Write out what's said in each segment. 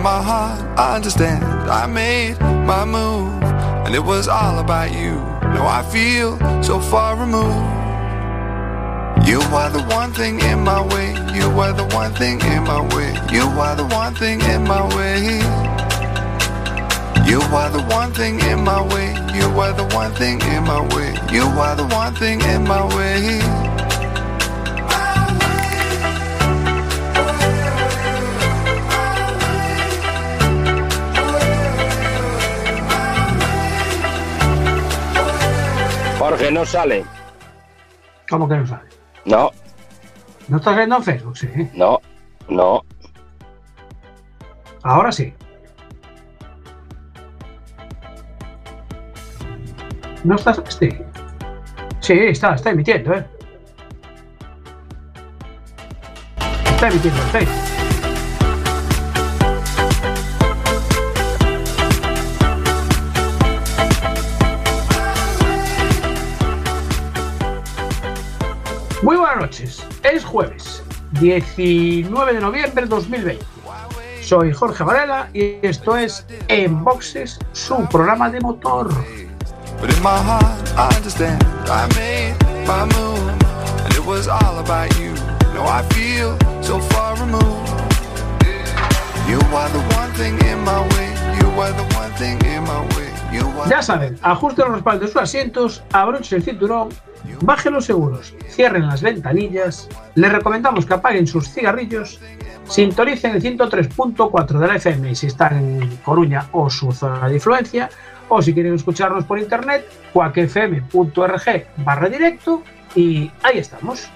in my heart, I understand. I made my move, and it was all about you. Now I feel so far removed. You are the one thing in my way. You are the one thing in my way. You are the one thing in my way. You are the one thing in my way. You are the one thing in my way. You are the one thing in my way. Jorge, no sale. ¿Cómo que no sabe? No, ¿No estás viendo en Facebook? Sí. no, no. Ahora sí. ¿No estás? Sí. Sí, está, está emitiendo, ¿eh? Está emitiendo en Facebook. Noches. Es jueves, 19 de noviembre de 2020. Soy Jorge Varela y esto es En Boxes, su programa de motor. Ya saben, ajusten los respaldos de sus asientos, abrochen el cinturón, bajen los seguros, cierren las ventanillas, les recomendamos que apaguen sus cigarrillos, sintonicen el 103.4 de la FM si están en Coruña o su zona de influencia, o si quieren escucharnos por internet, cuacfm.org barra directo y ahí estamos.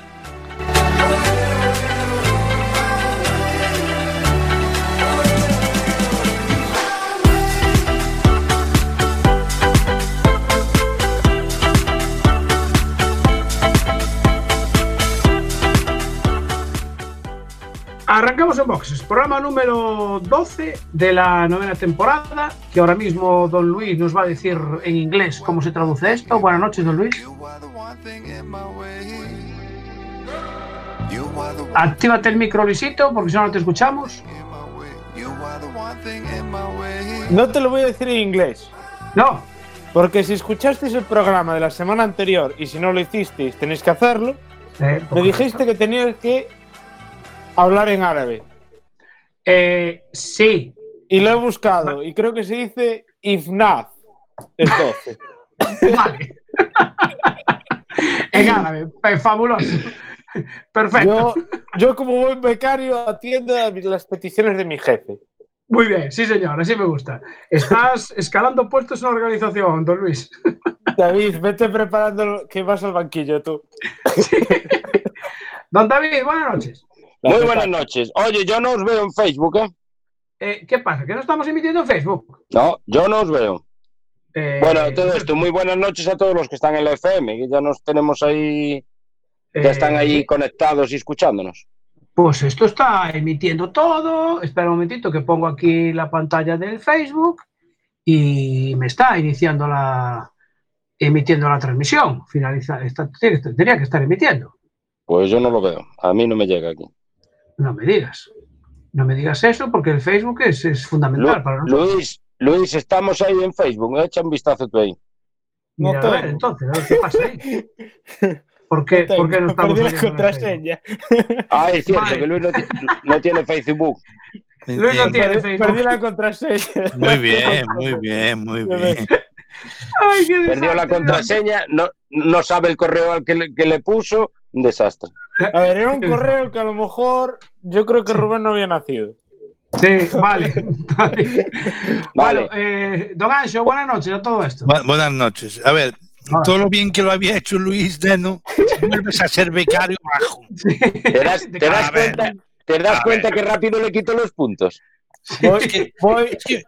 Arrancamos en boxes, programa número 12 de la novena temporada, que ahora mismo don Luis nos va a decir en inglés cómo se traduce esto. Buenas noches, don Luis. Actívate el micro, Luisito, porque si no, no te escuchamos. No te lo voy a decir en inglés, No, porque si escuchasteis el programa de la semana anterior y si no lo hicisteis tenéis que hacerlo, eh, me por dijiste que tenías que hablar en árabe. Eh, sí, Y lo he buscado y creo que se dice ifnaz. Es 12. vale. en árabe, eh, fabuloso. Perfecto. Yo, yo como buen becario atiendo las peticiones de mi jefe. Muy bien, sí, señor, así me gusta. Estás escalando puestos en la organización, don Luis. David, vete preparando que vas al banquillo tú. Don David, buenas noches. Muy buenas noches. Oye, yo no os veo en Facebook, ¿eh? Eh, ¿Qué pasa? ¿Que no estamos emitiendo en Facebook? No, yo no os veo. Eh, Bueno, todo esto, muy buenas noches a todos los que están en la FM, que ya nos tenemos ahí, ya están eh, ahí conectados y escuchándonos. Pues esto está emitiendo todo. Espera un momentito que pongo aquí la pantalla del Facebook y me está iniciando la emitiendo la transmisión. Finaliza, está, tendría que estar emitiendo. Pues yo no lo veo, a mí no me llega aquí. No me digas. No me digas eso porque el Facebook es, es fundamental Lu- para nosotros. Luis, Luis, estamos ahí en Facebook, echa un vistazo tú ahí. No Mira, a ver, entonces, a ver qué pasa ahí. ¿Por qué, ¿por qué no estamos Perdí la contraseña. Ah, es cierto Vale. que Luis no, ti- no tiene Facebook. Luis no tiene Facebook. perdí la contraseña. Muy bien, muy bien, muy bien. Ay, qué Perdió la contraseña, no, no sabe el correo al que le, que le puso, un desastre. A ver, era un correo que a lo mejor yo creo que Rubén no había nacido. Sí, vale. vale. Vale. Bueno, eh, don Ancho, buenas noches a todo esto. Bu- buenas noches. A ver, Hola. todo lo bien que lo había hecho Luis Deno, vuelves a ser becario bajo. ¿Te das, te das ver. cuenta, te das A cuenta que rápido le quito los puntos? Que, es que-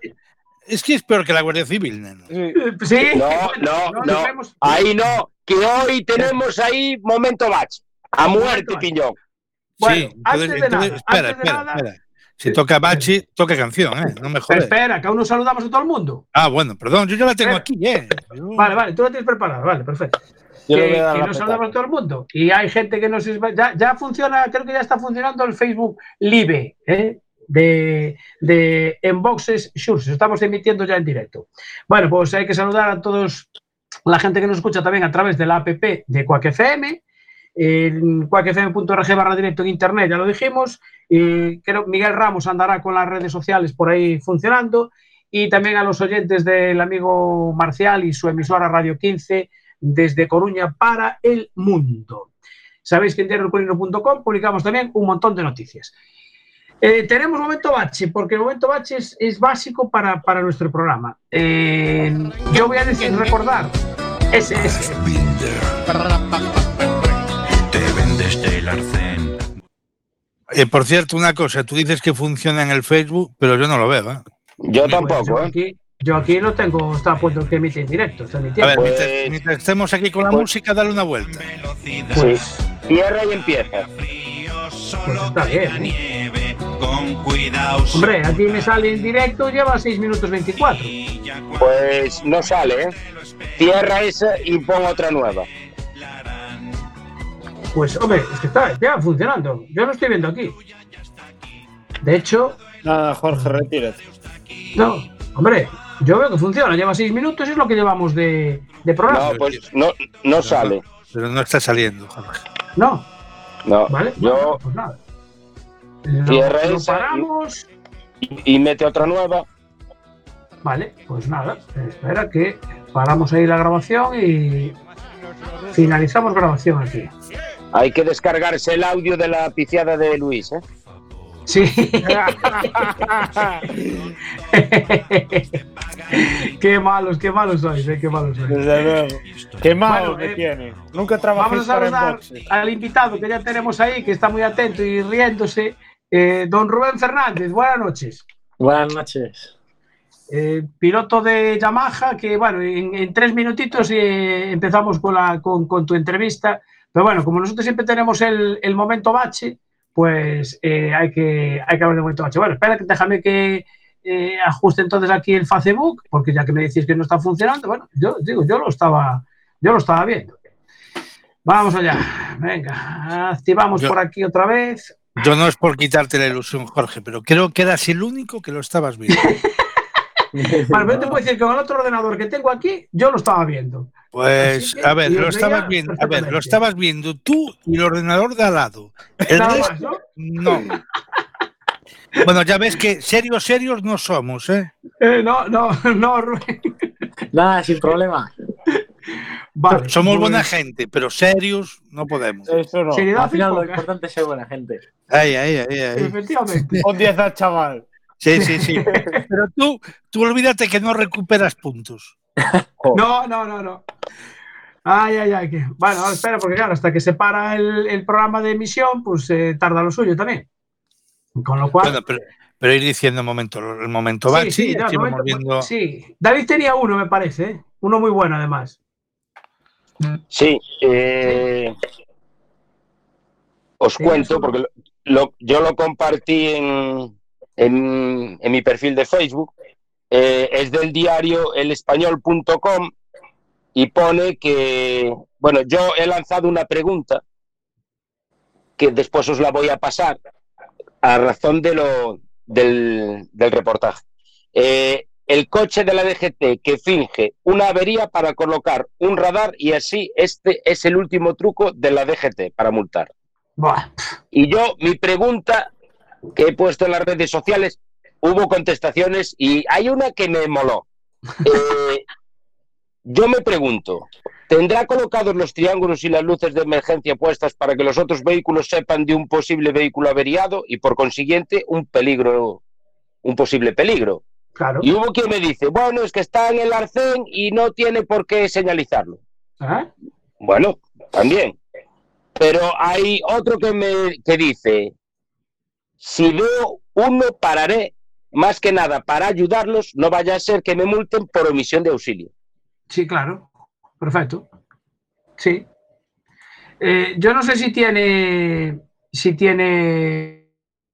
es que es peor que la Guardia Civil, neno. Sí. Eh, Sí. No, no, nos no. Ahí no, que hoy tenemos ahí momento batch. A muerte, piñón. Bueno, sí, antes de nada, espera, antes de espera, nada- espera. Si toca Bachi, toca canción, ¿eh? No me jodas. espera, que aún no saludamos a todo el mundo. Ah, bueno, perdón, yo ya la tengo Espera. aquí, ¿eh? Yo- Vale, vale, tú lo tienes preparado, vale, perfecto. Yo que que la no petaca. saludamos a todo el mundo. Y hay gente que nos. Ya, ya funciona, creo que ya está funcionando el Facebook Live, ¿eh? De, de Enboxes. Estamos emitiendo ya en directo. Bueno, pues hay que saludar a todos la gente que nos escucha también a través de la app de Quack FM, en quackfm.org barra directo en internet, ya lo dijimos. Y creo Miguel Ramos andará con las redes sociales por ahí funcionando. Y también a los oyentes del amigo Marcial y su emisora Radio 15 desde Coruña para el mundo. Sabéis que en publicamos también un montón de noticias. Eh, tenemos momento bache, porque el momento bache es, es básico para, para, nuestro programa. Eh, yo voy a decir, recordar, ese, ese. Te vendes del arcén. Eh, por cierto, una cosa, tú dices que funciona en el Facebook, pero yo no lo veo. ¿eh? Yo tampoco, yo ¿eh? aquí, yo aquí lo tengo, está a punto que emite en directo. Está A ver. Pues- mientras, mientras estemos aquí con la pues- música, dale una vuelta. Sí. Cierra y empieza. Pues está bien. ¿eh? Con cuidado. Hombre, aquí me sale en directo, lleva 6 minutos 24. Pues no sale, ¿eh? Cierra esa y pon otra nueva. Pues, hombre, es que está ya funcionando. Yo lo estoy viendo aquí. De hecho, Nada, Jorge, retírate. no, hombre, yo veo que funciona. Lleva 6 minutos, es lo que llevamos de, de programa. No, pues no, no sale. Pero no está saliendo, Jorge. No, No. ¿vale? Yo Bueno, pues nada. Lo, Cierra lo esa y- paramos. y mete otra nueva. Vale, pues nada. Espera que paramos ahí la grabación y finalizamos grabación aquí. Hay que descargarse el audio de la piciada de Luis, ¿eh? Sí. qué malos, qué malos sois, eh, qué malos sois. Desde luego. Qué malo Bueno, que eh, tiene. Nunca Vamos trabajé a saludar al invitado que ya tenemos ahí, que está muy atento y riéndose. Eh, don Rubén Fernández, buenas noches. Buenas noches. Eh, piloto de Yamaha, que bueno, en, en tres minutitos eh, empezamos con, la, con, con tu entrevista. Pero bueno, como nosotros siempre tenemos el, el momento bache, pues eh, hay, que, hay que hablar de momento bache. Bueno, espera, que déjame que eh, ajuste entonces aquí el Facebook, porque ya que me decís que no está funcionando, bueno, yo digo, yo lo estaba, yo lo estaba viendo. Vamos allá, venga, activamos Yo- por aquí otra vez. Yo no es por quitarte la ilusión, Jorge, pero creo que eras el único que lo estabas viendo. Bueno, yo te puedo decir que con el otro ordenador que tengo aquí, yo lo estaba viendo. Pues, que a ver, lo estabas viendo, a ver, lo estabas viendo tú y el ordenador de al lado. El Nada resto, más, ¿no? no. Bueno, ya ves que serios, serios no somos, ¿eh? Eh, no, no, no, Rubén. Nada, sin problema. Vale, Somos pues, buena gente, pero serios no podemos. Eso no. seriedad Al final lo importante es ser buena gente. Ahí, ahí, ahí, ahí. Efectivamente. Un 10 al chaval. Sí, sí, sí. Pero tú, tú olvídate que no recuperas puntos. No, no, no, no. Ay, ay, ay. que- Bueno, espera, porque claro, hasta que se para el, el programa de emisión, pues eh, tarda lo suyo también. Con lo cual. Bueno, pero, pero ir diciendo el momento, el momento sí, bachi, sí, momento- viendo. sí. David tenía uno, me parece, ¿eh? Uno muy bueno, además. Sí. eh, os cuento, porque lo- lo- yo lo compartí en, en, en mi perfil de Facebook. Eh, es del diario elespañol.com y pone que, bueno, yo he lanzado una pregunta que después os la voy a pasar a razón de lo, del, del reportaje. Eh, el coche de la DGT que finge una avería para colocar un radar y así este es el último truco de la DGT para multar. Buah. Y yo, mi pregunta que he puesto en las redes sociales, hubo contestaciones y hay una que me moló. Eh, yo me pregunto, ¿tendrá colocados los triángulos y las luces de emergencia puestas para que los otros vehículos sepan de un posible vehículo averiado y por consiguiente un peligro, un posible peligro? Claro. Y hubo quien me dice, bueno, es que está en el arcén y no tiene por qué señalizarlo. ¿Eh? Bueno, también. Pero hay otro que me que dice, si veo uno, pararé, más que nada para ayudarlos, no vaya a ser que me multen por omisión de auxilio. Sí, claro. Perfecto. Sí. Eh, yo no sé si tiene. Si tiene.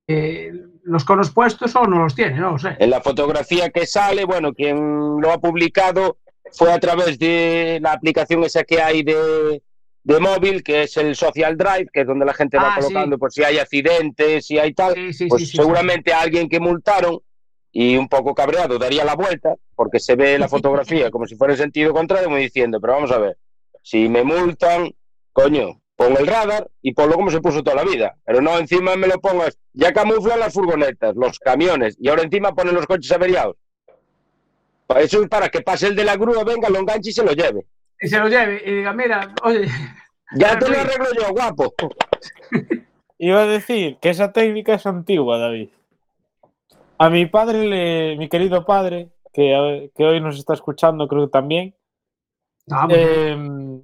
eh, los conos puestos o no los tiene, no lo sé. En la fotografía que sale, bueno, quien lo ha publicado fue a través de la aplicación esa que hay de, de móvil, que es el social drive, que es donde la gente va Ah, colocando por si hay accidentes, si hay tal, Sí, sí, pues sí, sí, seguramente alguien que multaron y un poco cabreado daría la vuelta, porque se ve la fotografía como si fuera en sentido contrario, me diciendo, pero vamos a ver, si me multan, coño, pon el radar y ponlo como se puso toda la vida, pero no encima me lo pongas, ya camuflan las furgonetas, los camiones, y ahora encima ponen los coches averiados. Eso es para que pase el de la grúa, venga, lo enganche y se lo lleve. Y se lo lleve y diga, mira, oye, Ya te lo arreglo yo, guapo. Iba a decir que esa técnica es antigua, David. A mi padre, le- mi querido padre, que, que hoy nos está escuchando, creo que también, vamos, eh,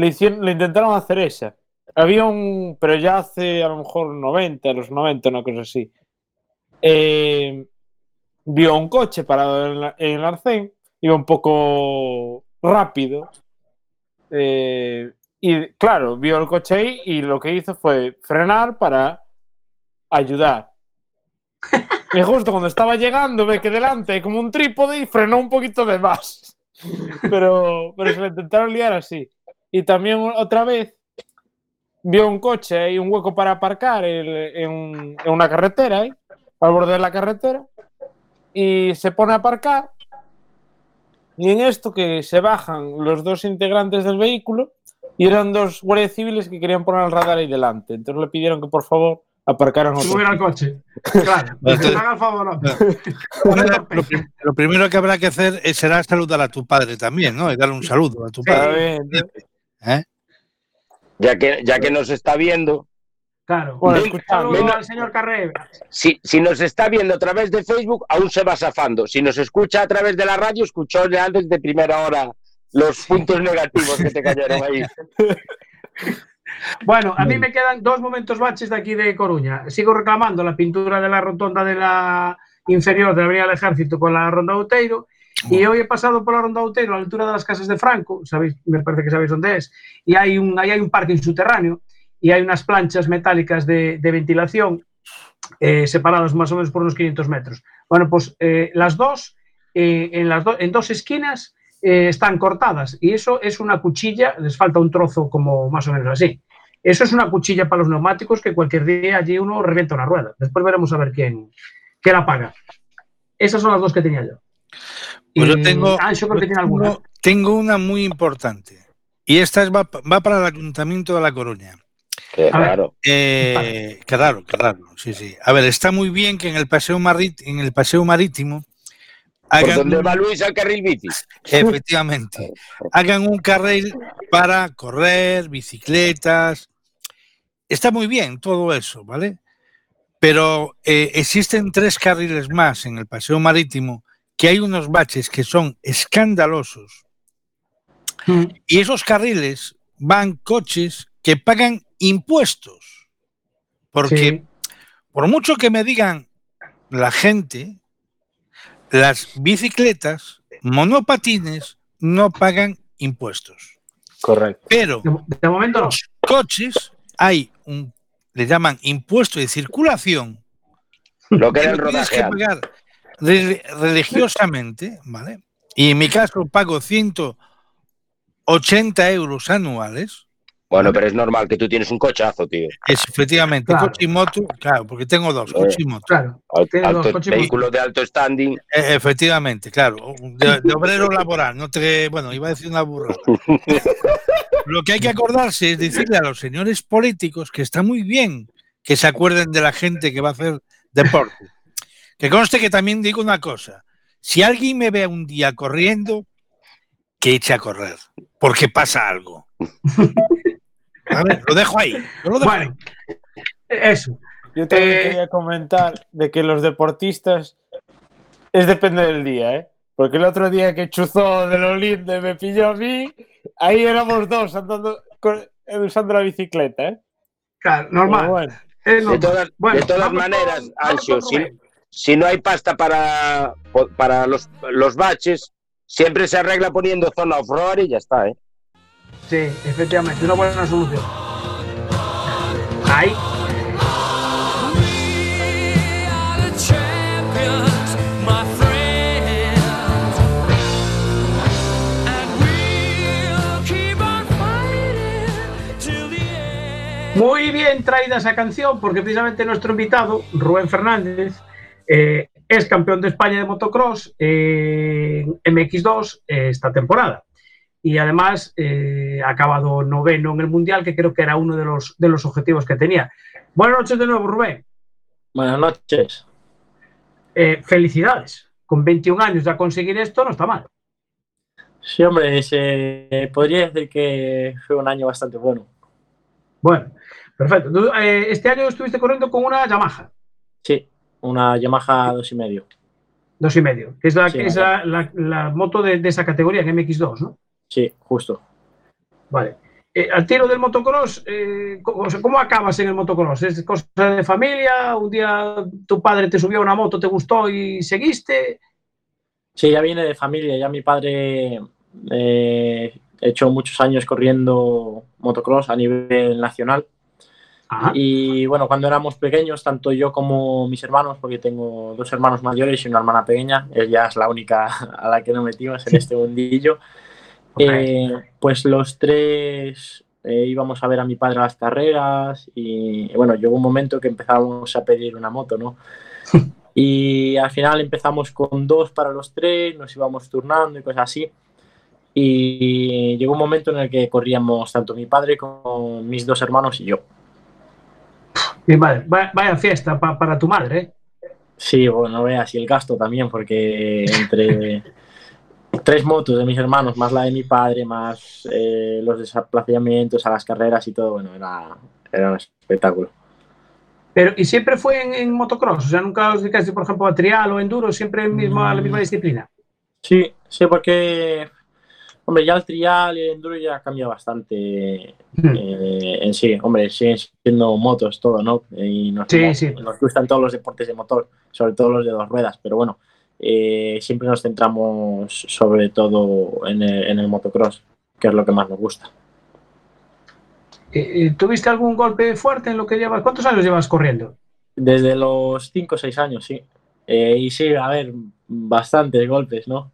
le, hicieron, le intentaron hacer esa. Había un, pero ya hace a lo mejor 90, los 90, una cosa así. Eh, vio un coche parado en, la- en el arcén, iba un poco rápido. eh, y claro, vio el coche ahí y lo que hizo fue frenar para ayudar. Y justo cuando estaba llegando, ve que delante hay como un trípode y frenó un poquito de más. Pero, pero se le intentaron liar así. Y también otra vez vio un coche y un hueco para aparcar en, en- en una carretera, ahí, al borde de la carretera, y se pone a aparcar. Y en esto que se bajan los dos integrantes del vehículo y eran dos guardias civiles que querían poner el radar ahí delante. Entonces le pidieron que por favor aparcaran otro. subir al coche. Claro, Entonces- haga el favor. lo, lo primero que habrá que hacer será saludar a tu padre también, ¿no? Y darle un saludo a tu Sí. Padre. ¿Eh? Ya que, ya que nos está viendo, Claro. Bueno, menos- al señor Carré. si, si nos está viendo a través de Facebook, aún se va zafando. Si nos escucha a través de la radio, escuchó ya antes de primera hora los puntos negativos que te cayeron ahí. Bueno, a mí me quedan dos momentos baches de aquí de Coruña. Sigo reclamando la pintura de la rotonda de la inferior de la Avenida del Ejército con la Ronda Outeiro. Y hoy he pasado por la Ronda Outeiro a la altura de las casas de Franco, sabéis, me parece que sabéis dónde es, y hay un, ahí hay un parking subterráneo y hay unas planchas metálicas de, de ventilación eh, separadas más o menos por unos 500 metros. Bueno, pues eh, las dos, eh, en, las do- en dos esquinas están cortadas y eso es una cuchilla, les falta un trozo como más o menos así. Eso es una cuchilla para los neumáticos que cualquier día allí uno revienta una rueda. Después veremos a ver quién, quién la paga. Esas son las dos que tenía yo. Pues yo Y tengo, creo que tiene alguna. tengo- una muy importante. Y esta es- va, va para el Ayuntamiento de La Coruña. Ver. raro. Eh, claro, claro, sí, sí. A ver, está muy bien que en el paseo, marit- en el paseo marítimo ¿Por hagan, dónde un- va Luis al carril bici? efectivamente, hagan un carril para correr, bicicletas. Está muy bien todo eso, ¿vale? Pero eh, existen tres carriles más en el paseo marítimo que hay unos baches que son escandalosos Mm. y esos carriles van coches que pagan impuestos. Porque Sí. por mucho que me digan la gente, las bicicletas, monopatines, no pagan impuestos. Correcto. Pero De, de momento no. los coches hay un, le llaman impuesto de circulación, Lo que que era el rodaje que antes. pagar re- religiosamente, ¿vale? Y en mi caso pago 180 euros anuales. Bueno, pero es normal que tú tienes un cochazo, tío. Es efectivamente Claro. coche y moto, claro, porque tengo dos, coche y moto. Claro. Al- Tienes dos alto- coches y vehículo de alto standing. E- Efectivamente, claro. De, de obrero laboral. No te, bueno, iba a decir una burrada. Lo que hay que acordarse es decirle a los señores políticos que está muy bien que se acuerden de la gente que va a hacer deporte. Que conste que también digo una cosa. Si alguien me ve un día corriendo, que eche a correr, porque pasa algo. ¿Vale? Lo dejo ahí. yo lo dejo Bueno, eso. Yo también Eh, quería comentar de que los deportistas es depende del día, ¿eh? Porque el otro día que chuzó de lo lindo me pilló a mí, ahí éramos dos andando con- usando la bicicleta, ¿eh? Claro, normal. bueno, De todas, Bueno, de todas maneras, con si. Si no hay pasta para, para los, los baches, siempre se arregla poniendo zona off-road y ya está, ¿eh? Sí, efectivamente, una buena solución. Ahí. bien traída esa canción porque precisamente nuestro invitado, Rubén Fernández, eh, es campeón de España de motocross en MX2 eh, esta temporada. Y además eh, ha acabado noveno en el Mundial, que creo que era uno de los, de los objetivos que tenía. Buenas noches de nuevo, Rubén. Buenas noches. Eh, felicidades. Con 21 años ya conseguir esto no está mal. Sí, hombre, se podría decir que fue un año bastante bueno. Bueno, perfecto. Eh, este año estuviste corriendo con una Yamaha, Sí, una Yamaha dos y medio. dos y medio, que es la, Sí, que es la, la- la moto de, de esa categoría, en MX2, ¿no? Sí, justo. Vale. Eh, al tiro del motocross, eh, ¿cómo, o sea, ¿cómo acabas en el motocross? ¿Es cosa de familia? ¿Un día tu padre te subió a una moto, te gustó y seguiste? Sí, ya viene de familia. Ya mi padre eh, hecho muchos años corriendo motocross a nivel nacional. Ajá. Y bueno, cuando éramos pequeños, tanto yo como mis hermanos, porque tengo dos hermanos mayores y una hermana pequeña, ella es la única a la que no metimos en este mundillo, Ok. eh, pues los tres eh, íbamos a ver a mi padre a las carreras y bueno, llegó un momento que empezábamos a pedir una moto, ¿no? Y al final empezamos con dos para los tres, nos íbamos turnando y cosas así. Y llegó un momento en el que corríamos tanto mi padre como mis dos hermanos y yo. Mi madre, vaya, fiesta pa- para tu madre, ¿eh? Sí, bueno, no veas, y el gasto también, porque entre tres motos de mis hermanos, más la de mi padre, más eh, los desplazamientos a las carreras y todo, bueno, era, era un espectáculo. Pero, ¿y siempre fue en, en motocross? O sea, ¿nunca os dedicaste, por ejemplo, a trial o enduro? ¿Siempre en misma, la misma disciplina? Sí, sí, porque, hombre, ya el trial y el enduro ya cambia bastante Hmm. eh, en sí. Hombre, siguen siendo motos todo, ¿no? Y nos, Sí, sí. nos gustan todos los deportes de motor, sobre todo los de dos ruedas, pero bueno, eh, siempre nos centramos sobre todo en el, en el motocross, que es lo que más nos gusta. Eh, ¿Tuviste algún golpe fuerte en lo que llevas? ¿Cuántos años llevas corriendo? Desde los 5 o 6 años, sí. Eh, y sí, a ver, bastantes golpes, ¿no?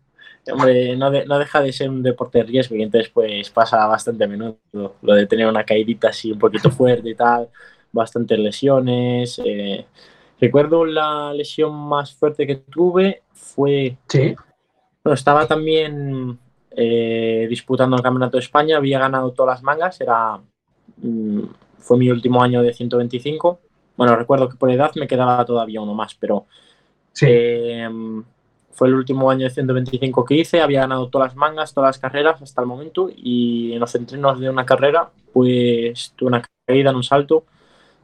Hombre, no, de- no deja de ser un deporte de riesgo y entonces pues pasa bastante a menudo lo de tener una caidita así un poquito fuerte y tal, bastantes lesiones. eh. Recuerdo la lesión más fuerte que tuve fue, Sí. bueno, estaba también eh, disputando el Campeonato de España, había ganado todas las mangas, era, mm, fue mi último año de 125. Bueno, recuerdo que por edad me quedaba todavía uno más, pero Sí. eh, fue el último año de 125 que hice, había ganado todas las mangas, todas las carreras hasta el momento y en los entrenos de una carrera pues tuve una caída en un salto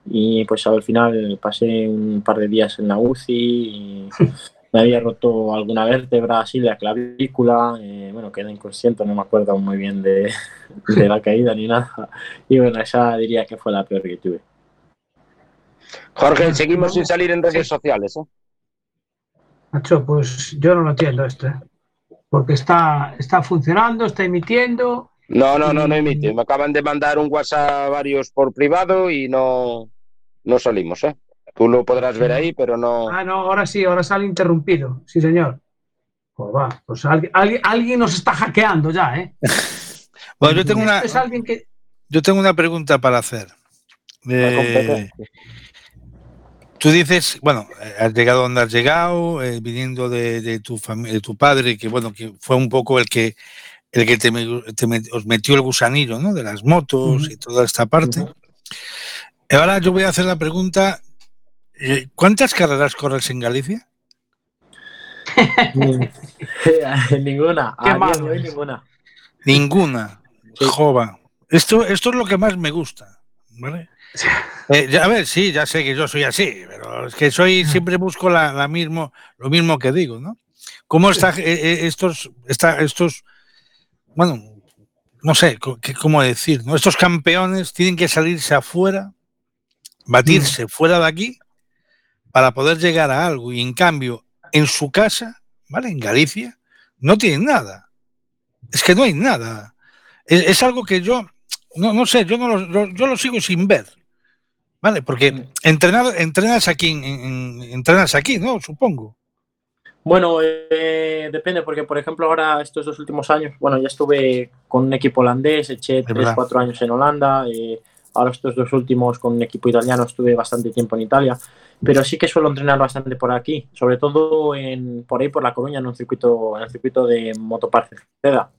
y pues al final pasé un par de días en la UCI y me había roto alguna vértebra así, la clavícula, eh, bueno, quedé inconsciente, no me acuerdo muy bien de, de la caída ni nada y bueno, esa diría que fue la peor que tuve. Jorge, seguimos sin salir en redes sociales. ¿eh? Nacho, pues yo no lo entiendo esto, ¿eh? Porque está, está funcionando, está emitiendo. No, no, no, no emite. Me acaban de mandar un WhatsApp varios por privado y no, no salimos, ¿eh? Tú lo podrás ver ahí, pero no. Ah, no, ahora sí, ahora sale interrumpido. Sí, señor. Pues va, pues alguien, alguien, alguien nos está hackeando ya, ¿eh? Bueno, yo tengo una, Es alguien que. yo tengo una pregunta para hacer. Eh, tú dices, bueno, eh, has llegado donde has llegado, eh, viniendo de, de tu de tu padre, que bueno, que fue un poco el que el que te, me- te me- os metió el gusanillo, ¿no? De las motos y toda esta parte. Ahora yo voy a hacer la pregunta, eh, ¿cuántas carreras corres en Galicia? ninguna, Qué malo hoy es. ninguna. Ninguna. Sí. Jova. Esto, esto es lo que más me gusta. ¿vale? Eh, ya- a ver, sí, ya sé que yo soy así, pero es que soy, siempre busco la, la mismo, lo mismo que digo, ¿no? ¿Cómo está eh, eh, estos, está, estos, bueno, no sé qué- cómo decir, ¿no? Estos campeones tienen que salirse afuera, batirse fuera de aquí para poder llegar a algo y en cambio en su casa, ¿vale? En Galicia, no tienen nada. Es que no hay nada. Es, es algo que yo, no, no sé, yo, no lo, lo- yo lo sigo sin ver. ¿Vale? Porque entrenar, entrenas aquí, en- en- entrenas aquí, ¿no? Supongo. Bueno, eh, depende, porque por ejemplo ahora estos dos últimos años, bueno, ya estuve con un equipo holandés, eché verdad. 3-4 años en Holanda, eh, Ahora estos dos últimos con un equipo italiano estuve bastante tiempo en Italia, pero sí que suelo entrenar bastante por aquí, sobre todo en, por ahí por La Coruña, en un circuito, en el circuito de Motopark Ceda.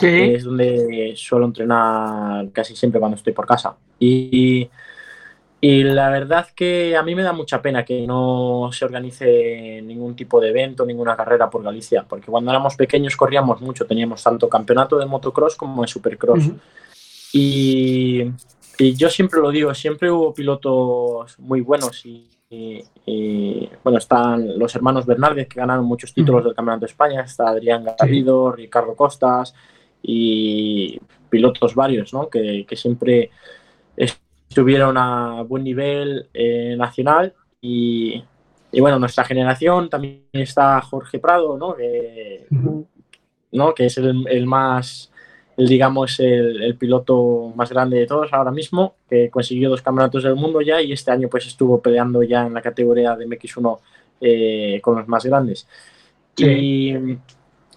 Sí. Es donde suelo entrenar casi siempre cuando estoy por casa. Y, y la verdad que a mí me da mucha pena que no se organice ningún tipo de evento, ninguna carrera por Galicia, porque cuando éramos pequeños corríamos mucho, teníamos tanto campeonato de motocross como de supercross. Y, y yo siempre lo digo, siempre hubo pilotos muy buenos y, y- y, bueno, están los hermanos Bernaldez que ganaron muchos títulos del Campeonato de España, está Adrián Garrido, Ricardo Costas y pilotos varios, ¿no? Que, que siempre estuvieron a buen nivel eh, nacional y, y, bueno, nuestra generación también está Jorge Prado, ¿no? ¿no? que es el, el más, el, digamos, el, el piloto más grande de todos ahora mismo, que consiguió dos campeonatos del mundo ya y este año pues estuvo peleando ya en la categoría de MX1 eh, con los más grandes. Y,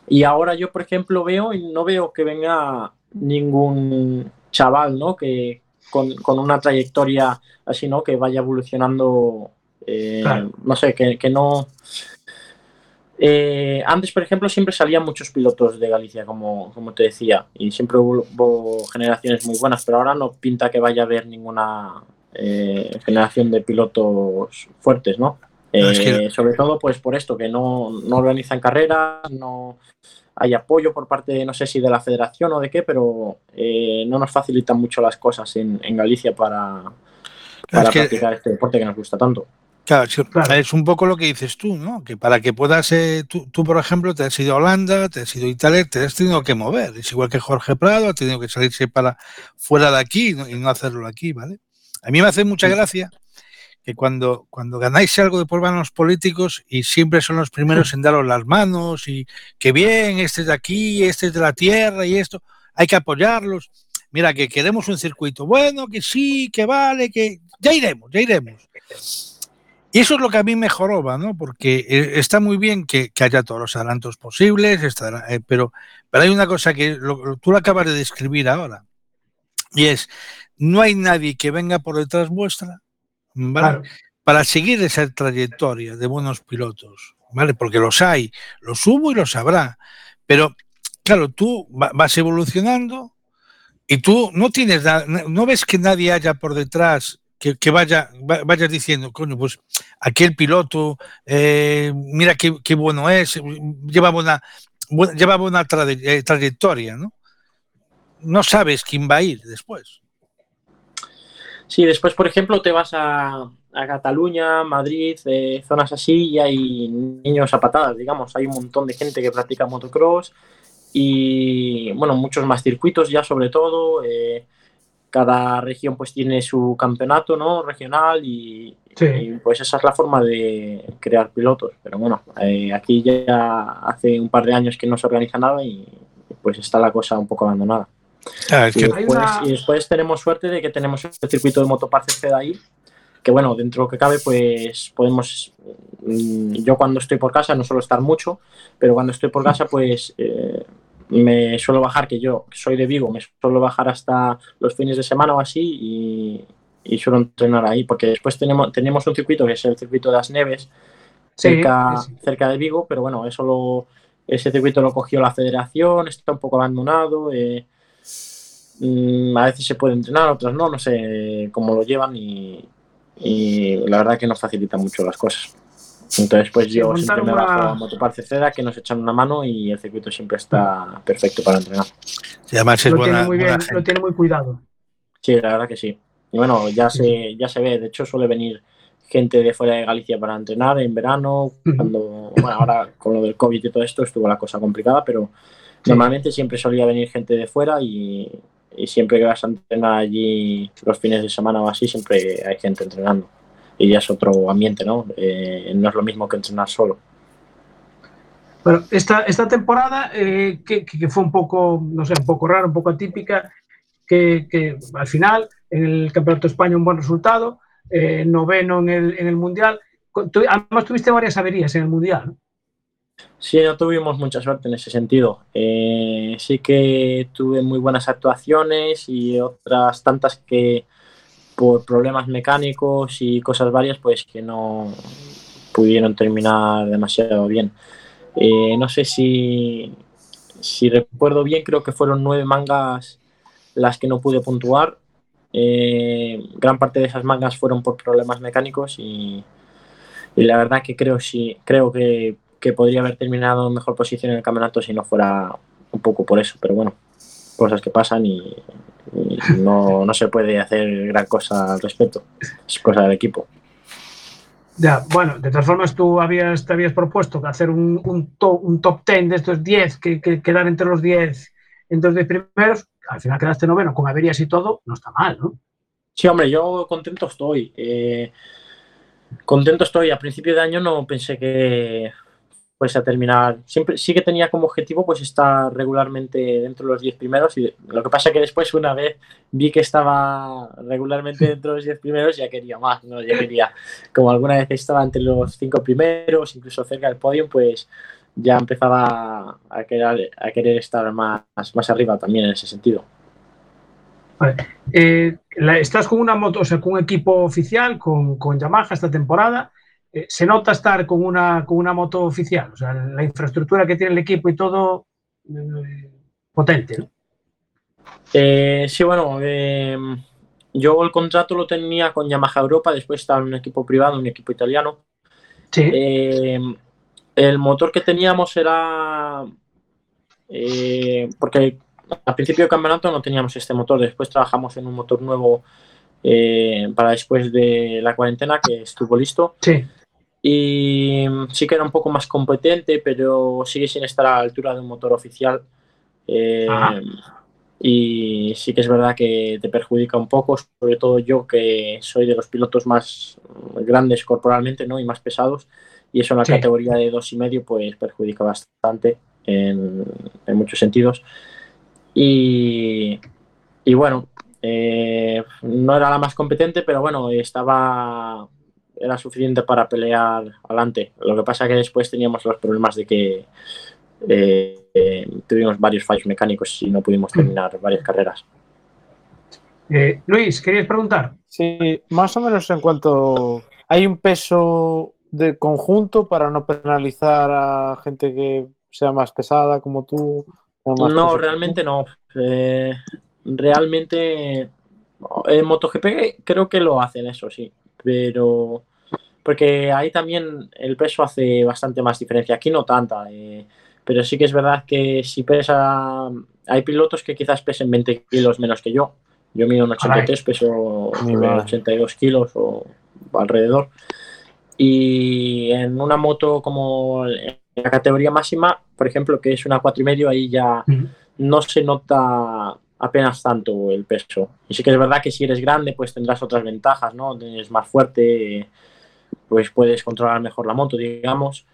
y ahora yo, por ejemplo, veo y no veo que venga ningún chaval, ¿no? Que con, con una trayectoria así, ¿no? Que vaya evolucionando, eh, Claro. no sé, que, que no... Eh, antes, por ejemplo, siempre salían muchos pilotos de Galicia, como, como te decía, y siempre hubo, hubo generaciones muy buenas, pero ahora no pinta que vaya a haber ninguna eh, generación de pilotos fuertes, ¿no? No, es que- Sobre todo, pues por esto, que no, no organizan carreras, no hay apoyo por parte, no sé si de la federación o de qué, pero eh, no nos facilitan mucho las cosas en, en Galicia para, para Es que- practicar este deporte que nos gusta tanto. Claro, es un poco lo que dices tú, ¿no? Que para que puedas, eh, tú, tú, por ejemplo, te has ido a Holanda, te has ido a Italia, te has tenido que mover. Es igual que Jorge Prado, ha tenido que salirse para fuera de aquí ¿no? y no hacerlo aquí, ¿vale? A mí me hace mucha gracia que cuando, cuando ganáis algo de por manos políticos y siempre son los primeros en daros las manos y que bien, este es de aquí, este es de la tierra y esto, hay que apoyarlos. Mira, que queremos un circuito bueno, que sí, que vale, que ya iremos, ya iremos. Y eso es lo que a mí me joroba, ¿no? Porque eh, está muy bien que, que haya todos los adelantos posibles, estará- eh, pero, pero hay una cosa que lo- tú lo acabas de describir ahora, y es, no hay nadie que venga por detrás vuestra, Para seguir esa trayectoria de buenos pilotos, ¿vale? Porque los hay, los hubo y los habrá, pero claro, tú va- vas evolucionando y tú no tienes, no ves que nadie haya por detrás que, vaya, va- vayas diciendo, coño, pues aquel piloto, eh, mira qué, bueno es, lleva buena, buena- lleva buena trade- eh, trayectoria, ¿no? No sabes quién va a ir después. Sí, después, por ejemplo, te vas a, a Cataluña, Madrid, eh, zonas así, y hay niños a patadas, digamos. Hay un montón de gente que practica motocross y, bueno, muchos más circuitos ya sobre todo. eh, cada región pues tiene su campeonato, ¿no? Regional y, Sí. y, pues esa es la forma de crear pilotos. Pero bueno, eh, aquí ya hace un par de años que no se organiza nada y pues está la cosa un poco abandonada. Ah, es Y que- después, una- y después tenemos suerte de que tenemos el circuito de Motopark CEDA ahí, que bueno, dentro de lo que cabe, pues podemos, mm, yo cuando estoy por casa no suelo estar mucho, pero cuando estoy por casa, pues eh, me suelo bajar, que yo que soy de Vigo, me suelo bajar hasta los fines de semana o así y, y suelo entrenar ahí, porque después tenemos, tenemos un circuito que es el circuito de las Neves, Sí, cerca, sí, sí. cerca de Vigo, pero bueno, eso lo, ese circuito lo cogió la federación, está un poco abandonado. eh, mm, a veces se puede entrenar, otras no, no sé cómo lo llevan y, y la verdad que nos facilita mucho las cosas. Entonces, pues Sí, yo siempre me una- bajo a Motopark Ceda, que nos echan una mano y el circuito siempre está perfecto para entrenar. y además es Lo buena, tiene muy buena bien, lo tiene muy cuidado. Sí, la verdad que sí. Y bueno, ya se, ya se ve, de hecho suele venir gente de fuera de Galicia para entrenar en verano, cuando, bueno, ahora con lo del COVID y todo esto estuvo la cosa complicada, pero Sí. normalmente siempre solía venir gente de fuera y, y siempre que vas a entrenar allí los fines de semana o así, siempre hay gente entrenando. Y ya es otro ambiente, ¿no? Eh, no es lo mismo que entrenar solo. Bueno, esta, esta temporada, eh, que, que- fue un poco, no sé, un poco rara, un poco atípica, que, que al final, en el Campeonato de España, un buen resultado, eh, noveno en el, en el Mundial. Además, tuviste varias averías en el Mundial. ¿no? Sí, no tuvimos mucha suerte en ese sentido. Eh, sí que tuve muy buenas actuaciones y otras tantas que por problemas mecánicos y cosas varias, pues que no pudieron terminar demasiado bien. Eh, no sé si, si recuerdo bien, creo que fueron nueve mangas las que no pude puntuar. Eh, gran parte de esas mangas fueron por problemas mecánicos y, y la verdad que creo, sí, creo que, que, podría haber terminado en mejor posición en el campeonato si no fuera un poco por eso, pero bueno, cosas que pasan y, y no, no, se puede hacer gran cosa al respecto, es cosa del equipo. Ya, bueno, de todas formas tú habías, te habías propuesto hacer un, un, top, un top 10 de estos 10, que, que quedar entre los 10, entre los 10 primeros, al final quedaste noveno con averías y todo, no está mal, ¿no? Sí, hombre, yo contento estoy. Eh, contento estoy. A principio de año no pensé que fuese a terminar. Siempre sí que tenía como objetivo pues estar regularmente dentro de los 10 primeros. Y lo que pasa que después, una vez vi que estaba regularmente dentro de los 10 primeros, ya quería más, ¿no? Ya quería, como alguna vez estaba entre los 5 primeros, incluso cerca del podio, pues ya empezaba a querer, a querer estar más, más arriba también en ese sentido. Vale. Eh, estás con una moto, o sea, con un equipo oficial, con, con Yamaha esta temporada. Eh, ¿Se nota estar con una, con una moto oficial? O sea, la infraestructura que tiene el equipo y todo eh, potente, ¿no? Eh, sí, bueno, yo el contrato lo tenía con Yamaha Europa, después estaba en un equipo privado, un equipo italiano. Sí. el motor que teníamos era. porque al principio del campeonato no teníamos este motor, después trabajamos en un motor nuevo eh, para después de la cuarentena que estuvo listo. Sí. Y sí que era un poco más competente, pero sigue sin estar a la altura de un motor oficial. Eh, y sí que es verdad que te perjudica un poco, sobre todo yo que soy de los pilotos más grandes corporalmente ¿no? y más pesados. Y eso en la sí. categoría de dos y medio pues perjudica bastante en, en muchos sentidos. Y, y bueno, eh, no era la más competente, pero bueno, estaba era suficiente para pelear adelante. Lo que pasa que después teníamos los problemas de que eh, eh, tuvimos varios fallos mecánicos y no pudimos terminar varias carreras. Eh, Luis, ¿querías preguntar? Sí, más o menos en cuanto hay un peso de conjunto para no penalizar a gente que sea más pesada como tú. No, realmente no. Eh, realmente en MotoGP creo que lo hacen, eso sí, pero porque ahí también el peso hace bastante más diferencia. Aquí no tanta, eh, pero sí que es verdad que si pesa, hay pilotos que quizás pesen 20 kilos menos que yo. Yo mido un 83, peso 82 kilos o alrededor. Y en una moto como la categoría máxima, por ejemplo, que es una 4,5, ahí ya no se nota apenas tanto el peso. Y sí que es verdad que si eres grande, pues tendrás otras ventajas, ¿no? Eres más fuerte, pues puedes controlar mejor la moto, digamos.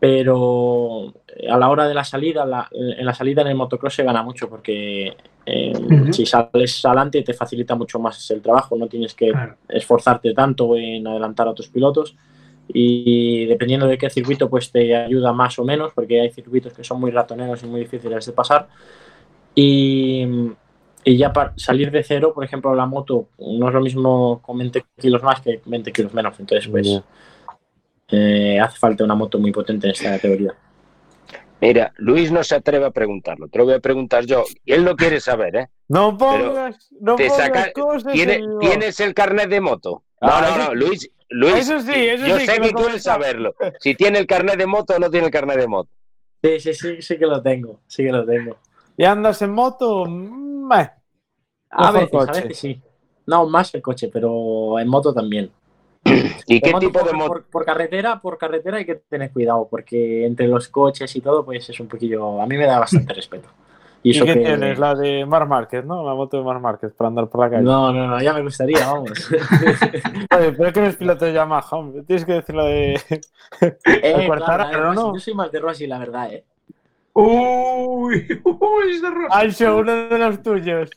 Pero a la hora de la salida, la, en la salida en el motocross se gana mucho porque eh, uh -huh. si sales adelante te facilita mucho más el trabajo, no tienes que claro. esforzarte tanto en adelantar a otros pilotos y dependiendo de qué circuito pues te ayuda más o menos porque hay circuitos que son muy ratoneros y muy difíciles de pasar y, y, ya para salir de cero, por ejemplo, la moto no es lo mismo con 20 kilos más que 20 kilos menos. Entonces, pues yeah. eh, hace falta una moto muy potente en esta categoría. Mira, Luis no se atreve a preguntarlo, te lo voy a preguntar yo. Y él lo quiere saber, ¿eh? No pongas, no te pongas saca, cosas ¿tiene, ¿Tienes el carnet de moto? No, Ah, no, eso- no, Luis, Luis, Eso sí, eso yo sí, sé que comenta. saberlo. Si tiene el carnet de moto o no tiene el carnet de moto. Sí, sí, sí, sí que lo tengo, sí que lo tengo. ¿Y andas en moto? Mm, meh. A Mejor veces, a coche. veces sí. No, más el coche, pero en moto también. ¿Y qué tipo por, de moto? Por, por carretera, por carretera hay que tener cuidado, porque entre los coches y todo, pues es un poquillo. A mí me da bastante respeto. Y ¿Y eso qué que. tienes? La de Mar Márquez, ¿no? La moto de Mar Márquez para andar por la calle. No, no, no, ya me gustaría, vamos. Oye, pero que eres piloto de Yamaha, hombre. Tienes que decir la de. Eh, claro, ¿no? Yo soy más de Rossi, la verdad, eh. Uy, uy, Ancho, uno de los tuyos.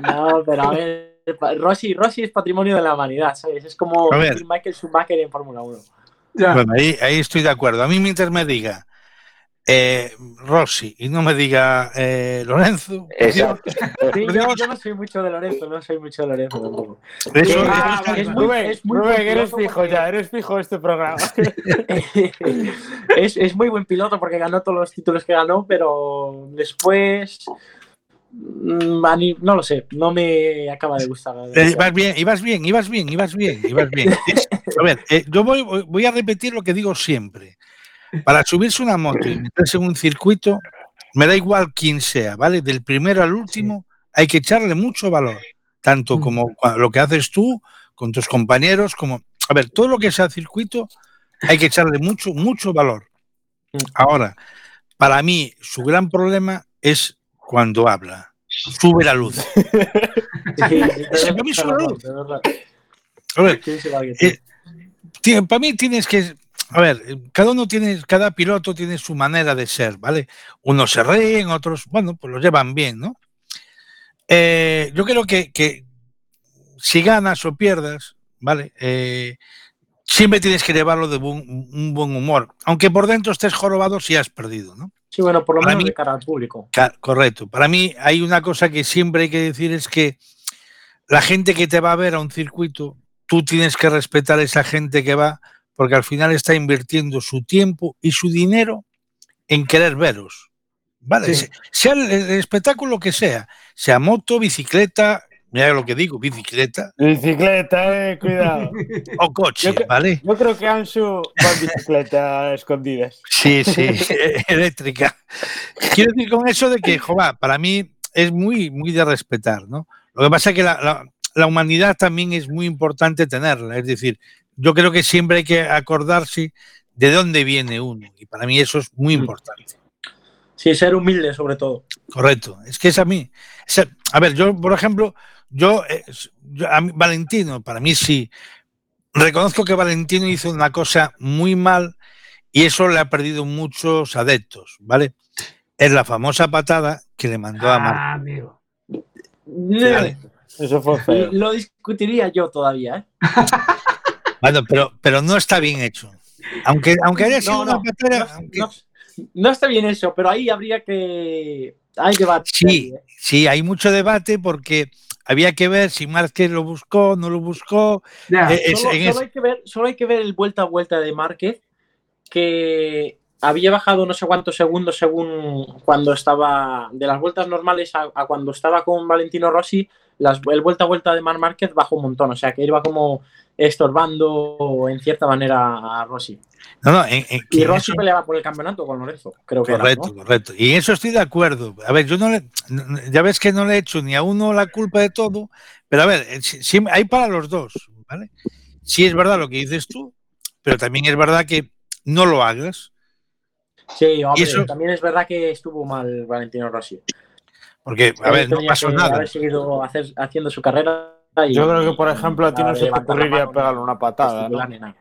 No, pero a ver, Rossi, Rossi es patrimonio de la humanidad, ¿sabes? Es como Michael Schumacher en Fórmula 1. Ya. Bueno, ahí, ahí estoy de acuerdo. A mí mientras me diga eh, Rossi y no me diga eh, Lorenzo. Exacto. Sí, yo, yo no soy mucho de Lorenzo, no soy mucho de Lorenzo tampoco. Eso- Ah, es, es muy, Rubén, es muy Rubén, buen eres piloto fijo porque- ya, eres fijo este programa. es, es muy buen piloto porque ganó todos los títulos que ganó, pero después mm, no lo sé, no me acaba de gustar. Eh, ibas bien, ibas bien, ibas bien, ibas bien, ibas bien. A ver, eh, yo voy, voy a repetir lo que digo siempre. Para subirse una moto y meterse en un circuito, me da igual quién sea, ¿vale? Del primero al último, hay que echarle mucho valor, tanto Mm. como lo que haces tú con tus compañeros, como, a ver, todo lo que sea circuito, hay que echarle mucho, mucho valor. Mm. Ahora, para mí, su gran problema es cuando habla. Sube la luz. Para mí luz. A ver. Eh, para mí tienes que, a ver, eh, cada uno tiene, cada piloto tiene su manera de ser, ¿vale? Unos se ríen, otros, bueno, pues lo llevan bien, ¿no? Eh, yo creo que, que si ganas o pierdas, ¿vale? Eh, siempre tienes que llevarlo de buen- un buen humor, aunque por dentro estés jorobado si has perdido, ¿no? Sí, bueno, por lo para menos mí- de cara al público. Correcto. Para mí hay una cosa que siempre hay que decir es que la gente que te va a ver a un circuito, tú tienes que respetar a esa gente que va, porque al final está invirtiendo su tiempo y su dinero en querer veros. Vale, Sí. Sea el, el espectáculo que sea, sea moto, bicicleta, mira lo que digo, bicicleta Bicicleta, eh, cuidado. o coche, Yo ¿vale? Yo creo que Ansu va en bicicleta escondidas. Sí, sí, eléctrica. Quiero decir con eso de que, jova, para mí es muy, muy de respetar, ¿no? Lo que pasa es que la, la- la humanidad también es muy importante tenerla, es decir, yo creo que siempre hay que acordarse de dónde viene uno, y para mí eso es muy Mm. importante. Sí, ser humilde sobre todo. Correcto, es que es a mí. a ver, yo, por ejemplo, yo, eh, yo- a mí- Valentino, para mí sí, reconozco que Valentino hizo una cosa muy mal y eso le ha perdido muchos adeptos, ¿vale? Es la famosa patada que le mandó a Mar. Ah, amigo. Vale. Eso fue feo. Lo discutiría yo todavía, ¿eh? Bueno, pero, pero no está bien hecho. Aunque, aunque haya sido No, una no, no, aunque- no- no está bien eso, pero ahí habría que. Hay debate. Sí, sí, hay mucho debate porque había que ver si Márquez lo buscó, no lo buscó. Eh, es- solo, hay que ver, solo hay que ver el vuelta a vuelta de Márquez, que había bajado no sé cuántos segundos según cuando estaba de las vueltas normales a, a cuando estaba con Valentino Rossi, las, el vuelta a vuelta de Mar Márquez bajó un montón, o sea que iba como estorbando en cierta manera a Rossi. No, no, en- en- Y Rossi eso- peleaba por el campeonato con Lorenzo, creo que era, Correcto, ¿no? correcto. Y eso estoy de acuerdo. A ver, yo no le. Ya ves que no le he hecho ni a uno la culpa de todo, pero a ver, eh, si- si- hay para los dos, ¿vale? Sí es verdad lo que dices tú, pero también es verdad que no lo hagas, Sí, hombre, eso- también es verdad que estuvo mal Valentino Rossi. porque, a ver, no pasó nada. Haber seguido hacer- haciendo su carrera. Y- Yo creo que, por ejemplo, a ti no se te ocurriría pegarle una patada, nada.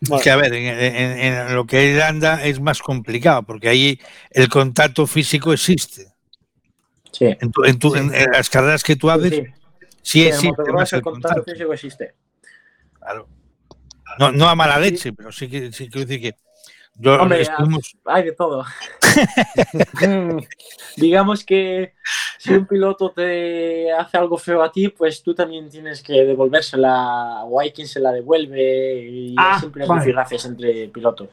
Es que, a ver, en, en- en lo que él anda es más complicado, porque ahí el contacto físico existe. Sí. En, tu- en tu- en- en las carreras que tú haces, Sí, sí, el existe motocross más el el contacto contacto. físico existe. Claro. No, no a mala leche, pero sí que sí quiero decir que yo Hombre, estuvimos- Hay de todo. Mm, Digamos que si un piloto te hace algo feo a ti, pues tú también tienes que devolvérsela o hay quien se la devuelve y Ah, siempre hay vale. entre pilotos.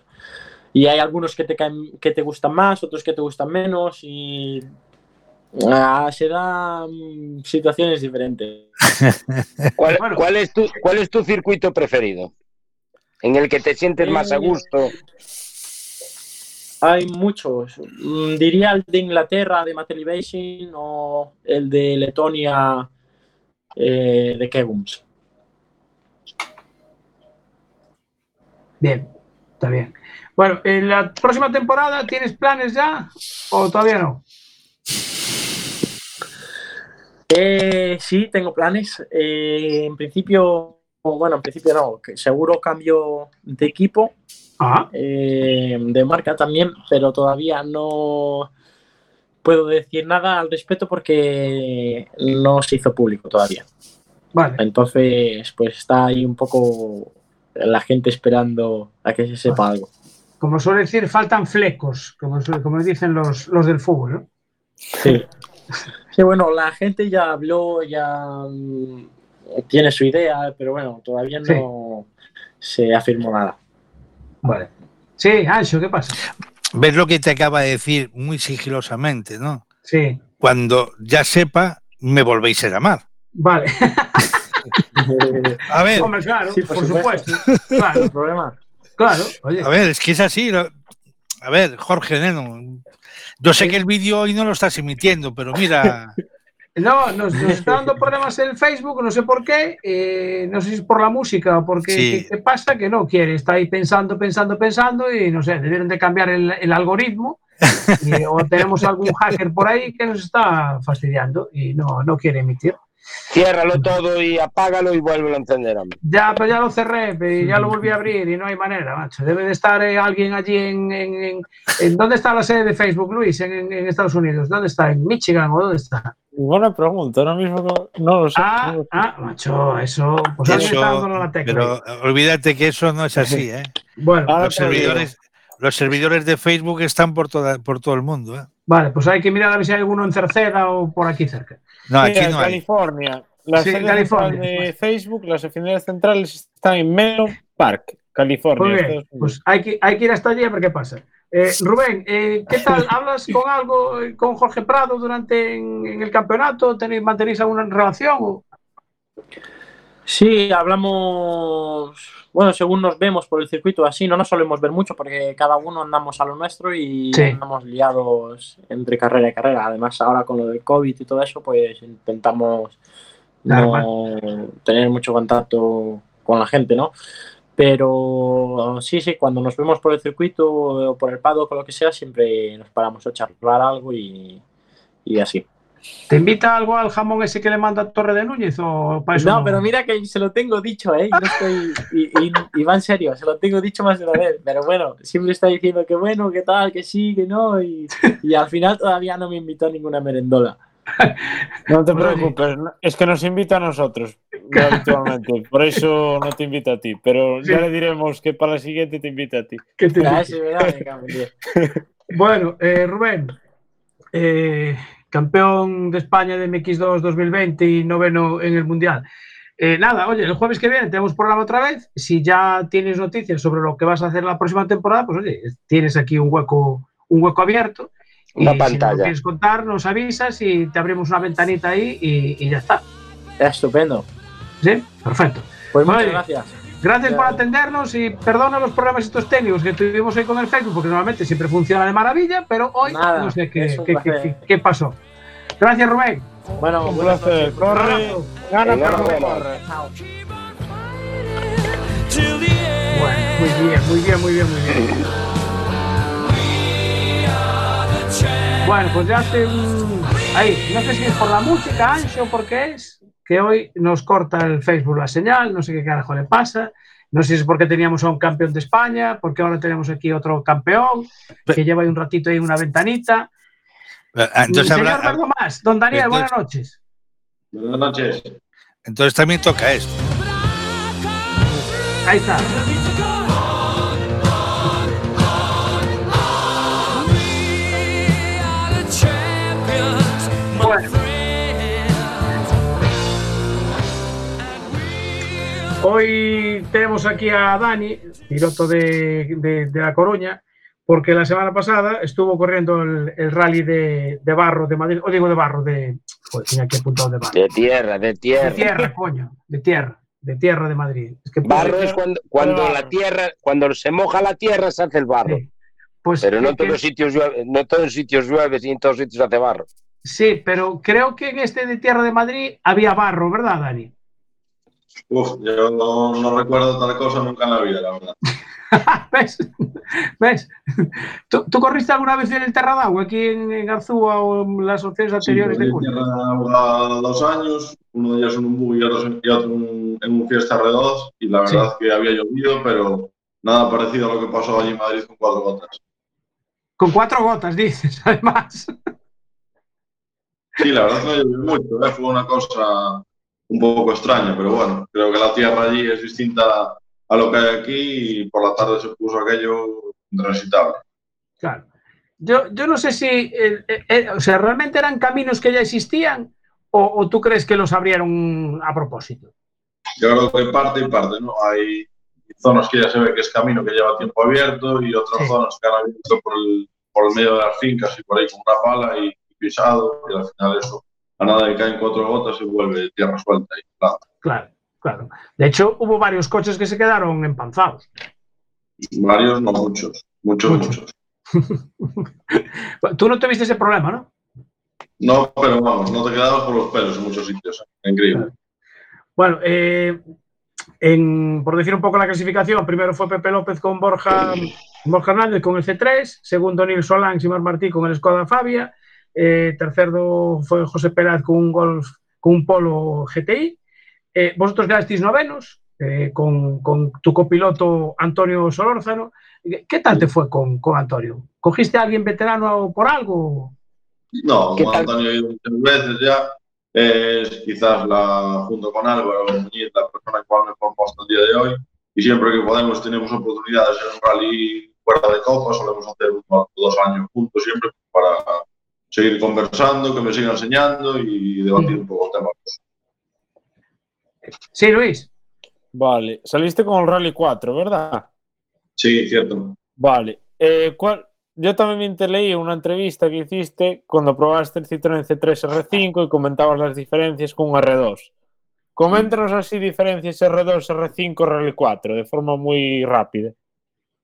Y hay algunos que te caen, que te gustan más, otros que te gustan menos y ah, se dan situaciones diferentes. ¿Cuál, Bueno. cuál es tu, ¿Cuál es tu circuito preferido? En el que te sientes más a Eh, gusto. Hay muchos. Mm, Diría el de Inglaterra de Matt Elevation o el de Letonia eh, de Kegums. Bien, está bien. Bueno, ¿en la próxima temporada tienes planes ya o todavía no? Eh, sí, tengo planes. Eh, en principio, bueno, en principio no, que seguro cambio de equipo, eh, de marca también, pero todavía no puedo decir nada al respecto porque no se hizo público todavía. vale. Entonces, pues está ahí un poco la gente esperando a que se sepa algo. como suele decir, faltan flecos, como, suele- como dicen los, los del fútbol, ¿no? Sí. Sí, bueno, la gente ya habló, ya mm, tiene su idea, pero bueno, todavía no se afirmó nada. Vale. Sí, Ancho, ¿qué pasa? ¿Ves lo que te acaba de decir muy sigilosamente, no? Sí, Cuando ya sepa, me volvéis a llamar. vale. A ver, Hombre, claro, Sí, por por, supuesto. supuesto. Claro, ¿El problema? claro. Oye, a ver, es que es así. A ver, Jorge Neno, yo sé que el vídeo hoy no lo estás emitiendo, pero mira, no, nos, nos está dando problemas el Facebook, no sé por qué. eh, no sé si es por la música o porque Sí. qué, pasa, que no quiere. Está ahí pensando, pensando, pensando y no sé, debieron de cambiar el, el algoritmo. y- o tenemos algún hacker por ahí que nos está fastidiando y no, no quiere emitir. Ciérralo todo y apágalo y vuelve a encender, hombre. Ya, pero ya lo cerré, y ya lo volví a abrir y no hay manera, macho. Debe de estar eh, alguien allí en, en- en- en- ¿Dónde está la sede de Facebook, Luis? En, en- en Estados Unidos. ¿Dónde está? ¿En Michigan o dónde está? Buena pregunta, ahora mismo no, no lo sé. Ah, no lo sé. ah, macho, eso. Pues alguien está eso, la tecla. pero olvídate que eso no es así, ¿eh? Bueno, Los lo digo. servidores, los servidores de Facebook están por, toda, por todo el mundo, ¿eh? vale, pues hay que mirar a ver si hay alguno en Cerceda o por aquí cerca. No, aquí en no hay. California. La Sí, sede California. central de Facebook, las oficinas centrales están en Menlo Park, California. Muy bien, pues hay que, hay que ir hasta allí a ver qué pasa. Eh, Rubén, eh, ¿qué tal? ¿Hablas con algo con Jorge Prado durante en, en el campeonato? ¿Tenéis, ¿Mantenéis alguna relación? Sí, hablamos, bueno, según nos vemos por el circuito así, no nos solemos ver mucho porque cada uno andamos a lo nuestro y Sí. andamos liados entre carrera y carrera. Además, ahora con lo del COVID y todo eso, pues intentamos no tener mucho contacto con la gente, ¿no? Pero sí, sí, cuando nos vemos por el circuito o por el paddock o lo que sea, siempre nos paramos a charlar algo y, y así. ¿Te invita algo al jamón ese que le manda Torre de Núñez o para eso No, pero mira que se lo tengo dicho, ¿eh? Y, no estoy, y, y- y va en serio, se lo tengo dicho más de una vez. Pero bueno, siempre está diciendo que bueno, que tal, que sí, que no. Y, y al final todavía no me invitó a ninguna merendola. No te preocupes, no- es que nos invita a nosotros habitualmente, por eso no te invita a ti, pero ya Sí. le diremos que para la siguiente te invita a ti. Que te. Bueno, eh, Rubén, eh, campeón de España de MX2 2020 y noveno en el Mundial. Eh, nada, oye, el jueves que viene tenemos programa otra vez. Si ya tienes noticias sobre lo que vas a hacer la próxima temporada, pues oye, tienes aquí un hueco, un hueco abierto. Una y Si nos pantalla. quieres contar, nos avisas y te abrimos una ventanita ahí y, y ya está. Estupendo. ¿Sí? Perfecto. Pues muchas Oye, gracias. Gracias por atendernos y perdona los problemas estos técnicos que tuvimos hoy con el Facebook, porque normalmente siempre funciona de maravilla, pero hoy Nada, no sé qué, qué- qué- qué pasó. Gracias, Rubén. Bueno, Un placer, noches. corre, gana, corre. Bueno, muy bien, muy bien, muy bien, muy bien. Bueno, pues ya hace un... Ahí, no sé si es por la música, Ancho, o por qué es, que hoy nos corta el Facebook la señal, no sé qué carajo le pasa. No sé si es porque teníamos a un campeón de España, porque ahora tenemos aquí otro campeón, que lleva ahí un ratito ahí una ventanita. Ah, Entonces, Señor habrá- algo más. Don Daniel, Entonces- buenas noches. Buenas noches. entonces también toca esto. Ahí está. Bueno. Hoy tenemos aquí a Dani, piloto de, de- de La Coruña, porque la semana pasada estuvo corriendo el, el rally de, de barro de Madrid, o digo de barro, de. Joder, tenía aquí apuntado de barro. De tierra, de De tierra. tierra, coño, de tierra, de tierra de Madrid. Es que Barro es cuando, cuando barro. la tierra, cuando se moja la tierra se hace el barro. Sí. Pues Pero no que- todos que- los sitios llueve, no todos los sitios llueve, y en todos los sitios hace barro. Sí, pero creo que en este de Tierra de Madrid había barro, ¿verdad, Dani? Uf, yo no, no recuerdo tal cosa nunca en la vida, la verdad. ¿Ves? ¿Ves? ¿Tú, tú corriste alguna vez en el Terra d'Agua aquí en, en Arzúa o en las opciones anteriores de Sí, tierra ahora dos años, uno de ellos en un bug y otro, en- y otro en, en un Fiesta R2, y la verdad Sí. es que había llovido, pero nada parecido a lo que pasó allí en Madrid con cuatro gotas. Con cuatro gotas, dices, además. Sí, la verdad que no llovió mucho, ¿eh? fue una cosa un poco extraña, pero bueno, creo que la tierra allí es distinta a lo que hay aquí y por la tarde se puso aquello intransitable. Claro. Yo, yo no sé si, eh, eh, eh, o sea, realmente eran caminos que ya existían o, o tú crees que los abrieron a propósito. Yo creo que parte y parte, ¿no? Hay zonas que ya se ve que es camino que lleva tiempo abierto y otras Sí. zonas que han abierto por el, por el medio de las fincas y por ahí con una pala y pisado y al final eso, a nada que caen cuatro gotas y vuelve tierra suelta y. Claro, claro. De hecho, hubo varios coches que se quedaron empanzados. Varios, no muchos, muchos, Muchos. muchos. Tú no tuviste ese problema, ¿no? No, pero vamos, no te quedabas por los pelos en muchos sitios. Increíble. Bueno, eh, en- por decir un poco la clasificación, primero fue Pepe López con Borja, Borja Hernández con el C3, segundo Nils Solán y Mar Martí con el Skoda Fabia, eh, tercero fue José Pérez con un Golf, con un Polo GTI. Eh, vosotros quedasteis novenos eh, con, con tu copiloto Antonio Solórzano. ¿Qué tal te fue con, con Antonio? ¿Cogiste a alguien veterano por algo? No, ¿Qué como tal? Antonio ha ido muchas veces ya, es quizás la, junto con Álvaro Muñiz, la persona que más me formo hasta el día de hoy. Y siempre que podemos, tenemos oportunidades en un rally fuera de Copa, solemos hacer uno o dos años juntos siempre para seguir conversando, que me siga enseñando y debatir un poco temas. Sí, Luis. Vale, saliste con el Rally 4, ¿verdad? Sí, cierto. Vale. Eh, ¿cuál- Yo también te leí una entrevista que hiciste cuando probaste el Citroën C3 R5 y comentabas las diferencias con un R2. Coméntanos así diferencias R2, R5, Rally 4 de forma muy rápida.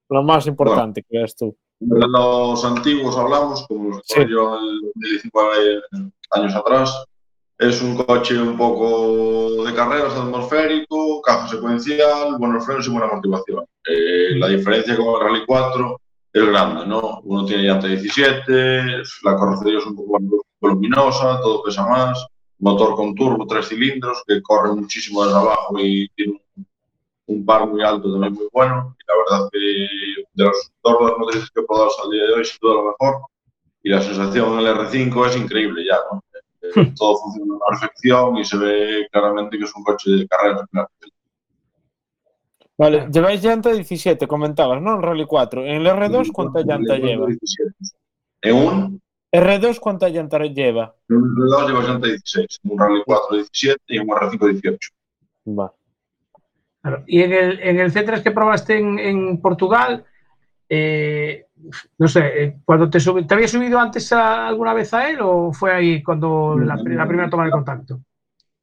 Lo más importante que veas tú. Los antiguos hablamos, como los que Sí. yo el 2019 años atrás. Es un coche un poco de carreras, atmosférico, caja secuencial, buenos frenos y buena motivación. Eh, la diferencia con el Rally 4 es grande, ¿no? Uno tiene llanta 17, la carrocería es un poco más voluminosa, todo pesa más, motor con turbo, tres cilindros, que corre muchísimo desde abajo y tiene un, un par muy alto también muy bueno. Y la verdad que de los las motrices que he probado el día de hoy, sin duda lo mejor. Y la sensación en el R5 es increíble ya, ¿no? Eh, todo funciona a la perfección y se ve claramente que es un coche de carreras. claro. Vale, lleváis llanta 17, comentabas, ¿no? El Rally 4. ¿En el R2 cuánta llanta lleva? En un, ¿R2 cuánta llanta lleva? en un R2 lleva llanta 16, en un Rally 4 17 y en un R5 18. Va. Claro. Y en el, en el C3 que probaste en, en Portugal, eh, no sé, eh, cuando te, subi- ¿te había subido antes a- alguna vez a él o fue ahí cuando la, pri- la primera toma de contacto?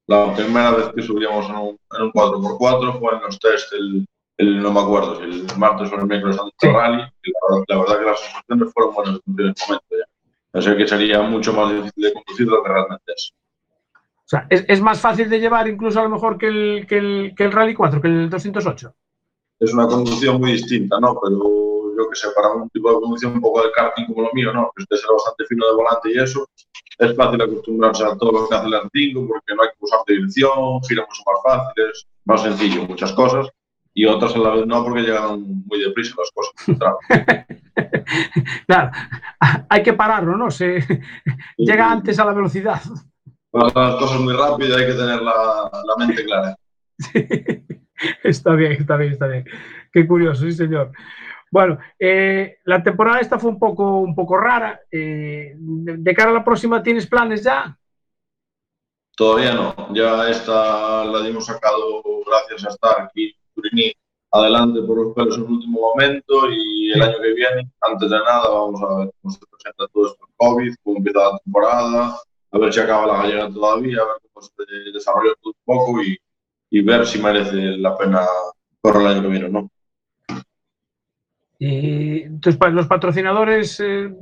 La primera vez que subíamos en un, en un 4x4 fue en los test el, el- no me acuerdo, si el martes o el miércoles antes del Sí. rally. La, verdad- la verdad que las sensaciones fueron buenas en el momento ya. Pensé que sería mucho más difícil de conducir lo que realmente es. O sea, es, es más fácil de llevar incluso a lo mejor que el, que el, que el Rally 4, que el 208. Es una conducción muy distinta, ¿no? Pero yo que sé, para un tipo de conducción un poco de karting como lo mío, ¿no? Que usted será bastante fino de volante y eso, es fácil acostumbrarse a todo lo que hace el R5 porque no hay que usar de dirección, gira mucho más fácil, es más sencillo, muchas cosas. Y otras a la vez no, porque llegan muy deprisa las cosas. Claro. Claro, hay que pararlo, ¿no? Se, llega antes a la velocidad. Pasan las cosas muy rápido y hay que tener la, la mente clara. está bien, está bien, está bien. Qué curioso, sí, señor. Bueno, eh, la temporada esta fue un poco, un poco rara. Eh, de, de cara a la próxima, ¿tienes planes ya? Todavía no. Ya esta la dimos sacado gracias a estar aquí Turini adelante por los pelos en el último momento y el año que viene, antes de nada, vamos a ver cómo se presenta todo esto el COVID, cómo empieza la temporada, a ver si acaba la gallega todavía, a ver cómo se desarrolla un poco y, y ver si merece la pena correr el año que viene o no. Y entonces, los patrocinadores eh,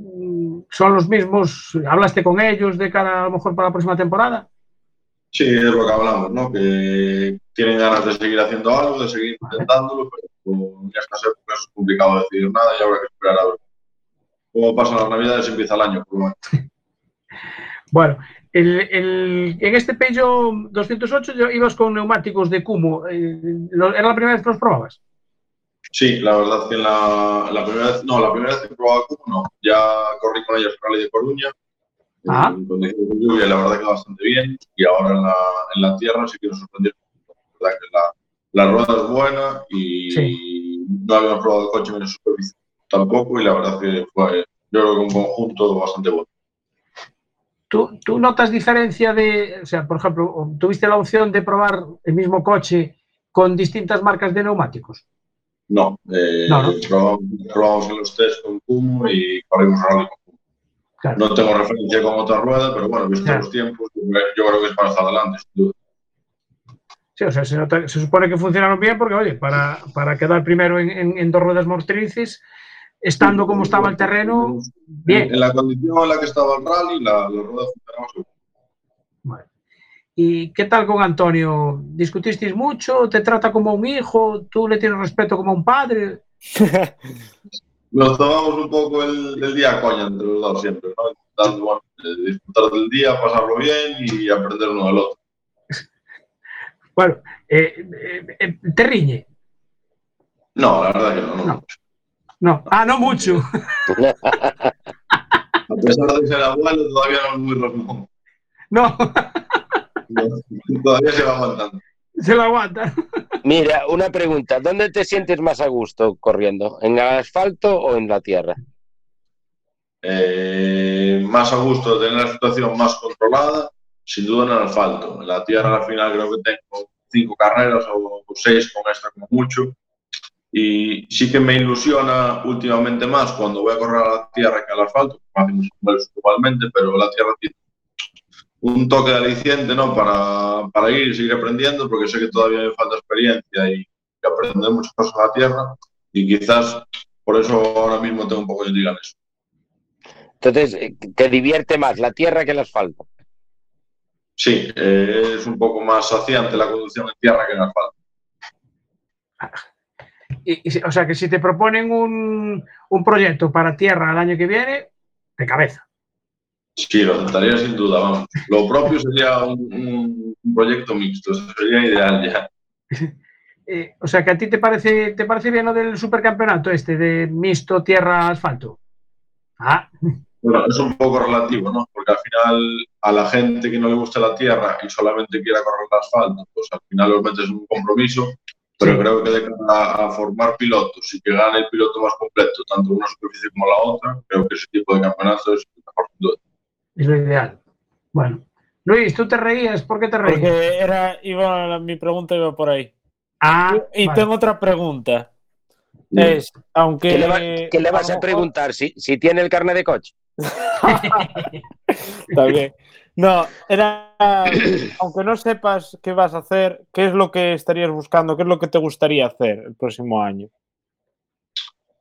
son los mismos. ¿Hablaste con ellos de cara a lo mejor para la próxima temporada? Sí, es lo que hablamos, ¿no? Que tienen ganas de seguir haciendo algo, de seguir intentándolo, pero con estas épocas es complicado decidir nada y habrá que esperar a ver cómo pasan las navidades y empieza el año. Por lo menos. Bueno, el, el- en este Peugeot 208 yo- ibas con neumáticos de Kumo. Eh, ¿Era la primera vez que los probabas? Sí, la verdad es que la, la primera vez, no, la primera vez que he probado Cubo, no. Ya corrí con ellos en Rally de Coruña, Ah. en condiciones de lluvia, y la verdad que bastante bien. Y ahora en la, en la tierra sí que nos sorprendió. La verdad que la, la rueda es buena y Sí. no habíamos probado el coche en el superficie. tampoco y la verdad que fue, yo creo que un conjunto bastante bueno. ¿Tú, ¿Tú notas diferencia de, o sea, por ejemplo, tuviste la opción de probar el mismo coche con distintas marcas de neumáticos? No, eh, No, no. Probamos, probamos en los test con Kumo y corrimos rally con Kumo. Claro. No tengo referencia con otra rueda, pero bueno, visto Claro. los tiempos, yo creo que es para estar adelante, sin duda. Sí, o sea, se, nota- se supone que funcionaron bien porque, oye, para, para quedar primero en, en- en dos ruedas motrices, estando como estaba el terreno, En, bien. en la condición en la que estaba el rally, la, la rueda funcionaba. Vale. ¿Y qué tal con Antonio? ¿Discutisteis mucho? ¿Te trata como un hijo? ¿Tú le tienes respeto como un padre? Nos tomamos un poco el, el día coña entre los dos siempre, ¿no? Bueno, disfrutar del día, pasarlo bien y aprender uno del otro. Bueno, eh, eh, eh, ¿te riñe? No, la verdad que no. no. No. No. Ah, no mucho. A pesar de ser abuelo, todavía no es muy rosmón. No, Todavía se va aguantando. se lo aguanta. Mira, una pregunta. ¿Dónde te sientes más a gusto corriendo? ¿En el asfalto o en la tierra? Eh, más a gusto de tener la situación más controlada, sin duda en el asfalto. En la tierra al final creo que tengo cinco carreras o seis con esta como mucho. Y sí que me ilusiona últimamente más cuando voy a correr a la tierra que al asfalto, hacemos igual- igualmente, pero la tierra tiene un toque de aliciente ¿no? para, para ir y seguir aprendiendo, porque sé que todavía me falta experiencia y que aprender muchas cosas en la tierra. Y quizás por eso ahora mismo tengo un poco de intriga en eso. Entonces, eh, ¿te divierte más la tierra que el asfalto? Sí, eh, es un poco más saciante la conducción en tierra que en asfalto. Y- o sea, que si te proponen un, un proyecto para tierra el año que viene, de cabeza. Sí, lo aceptaría sin duda, vamos. Lo propio sería un, proyecto mixto, sería ideal ya. Eh, o sea, que a ti te parece, te parece bien lo del supercampeonato este de mixto tierra-asfalto. Ah, Bueno, es un poco relativo, ¿no? Porque al final a la gente que no le gusta la tierra y solamente quiera correr el asfalto, pues al final los metes en un compromiso, pero Sí. creo que de cara a formar pilotos y que gane el piloto más completo, tanto una superficie como la otra, creo que ese tipo de campeonato es mejor es lo ideal. Bueno. Luis, ¿tú te reías? ¿Por qué te reías? Porque era, iba, mi pregunta iba por ahí. Ah, Y vale. tengo otra pregunta. Es, aunque. ¿Qué le, va- qué le vas a preguntar? ¿Si, si tiene el carnet de coche? Está bien. No, era. aunque no sepas qué vas a hacer, ¿qué es lo que estarías buscando? ¿Qué es lo que te gustaría hacer el próximo año?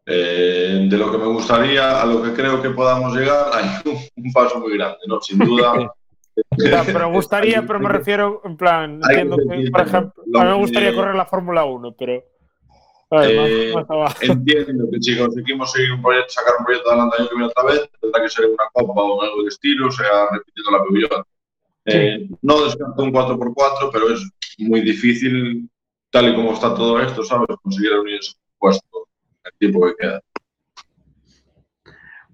Eh, de lo que me gustaría a lo que creo que podamos llegar, hay un, un paso muy grande, ¿no? Sin duda. Ya, pero gustaría, pero me refiero, en plan, entiendo que, por ejemplo, lo a mí me gustaría correr la Fórmula 1, pero. Eh. Entiendo que si conseguimos seguir un proyecto, sacar un proyecto adelante el año que viene otra vez, tendrá que ser una copa o algo de estilo, o sea, repitiendo la pabellón. Eh, no descarto un 4x4, pero es muy difícil, tal y como está todo esto, ¿sabes? Conseguir reunir ese puesto el tiempo que queda.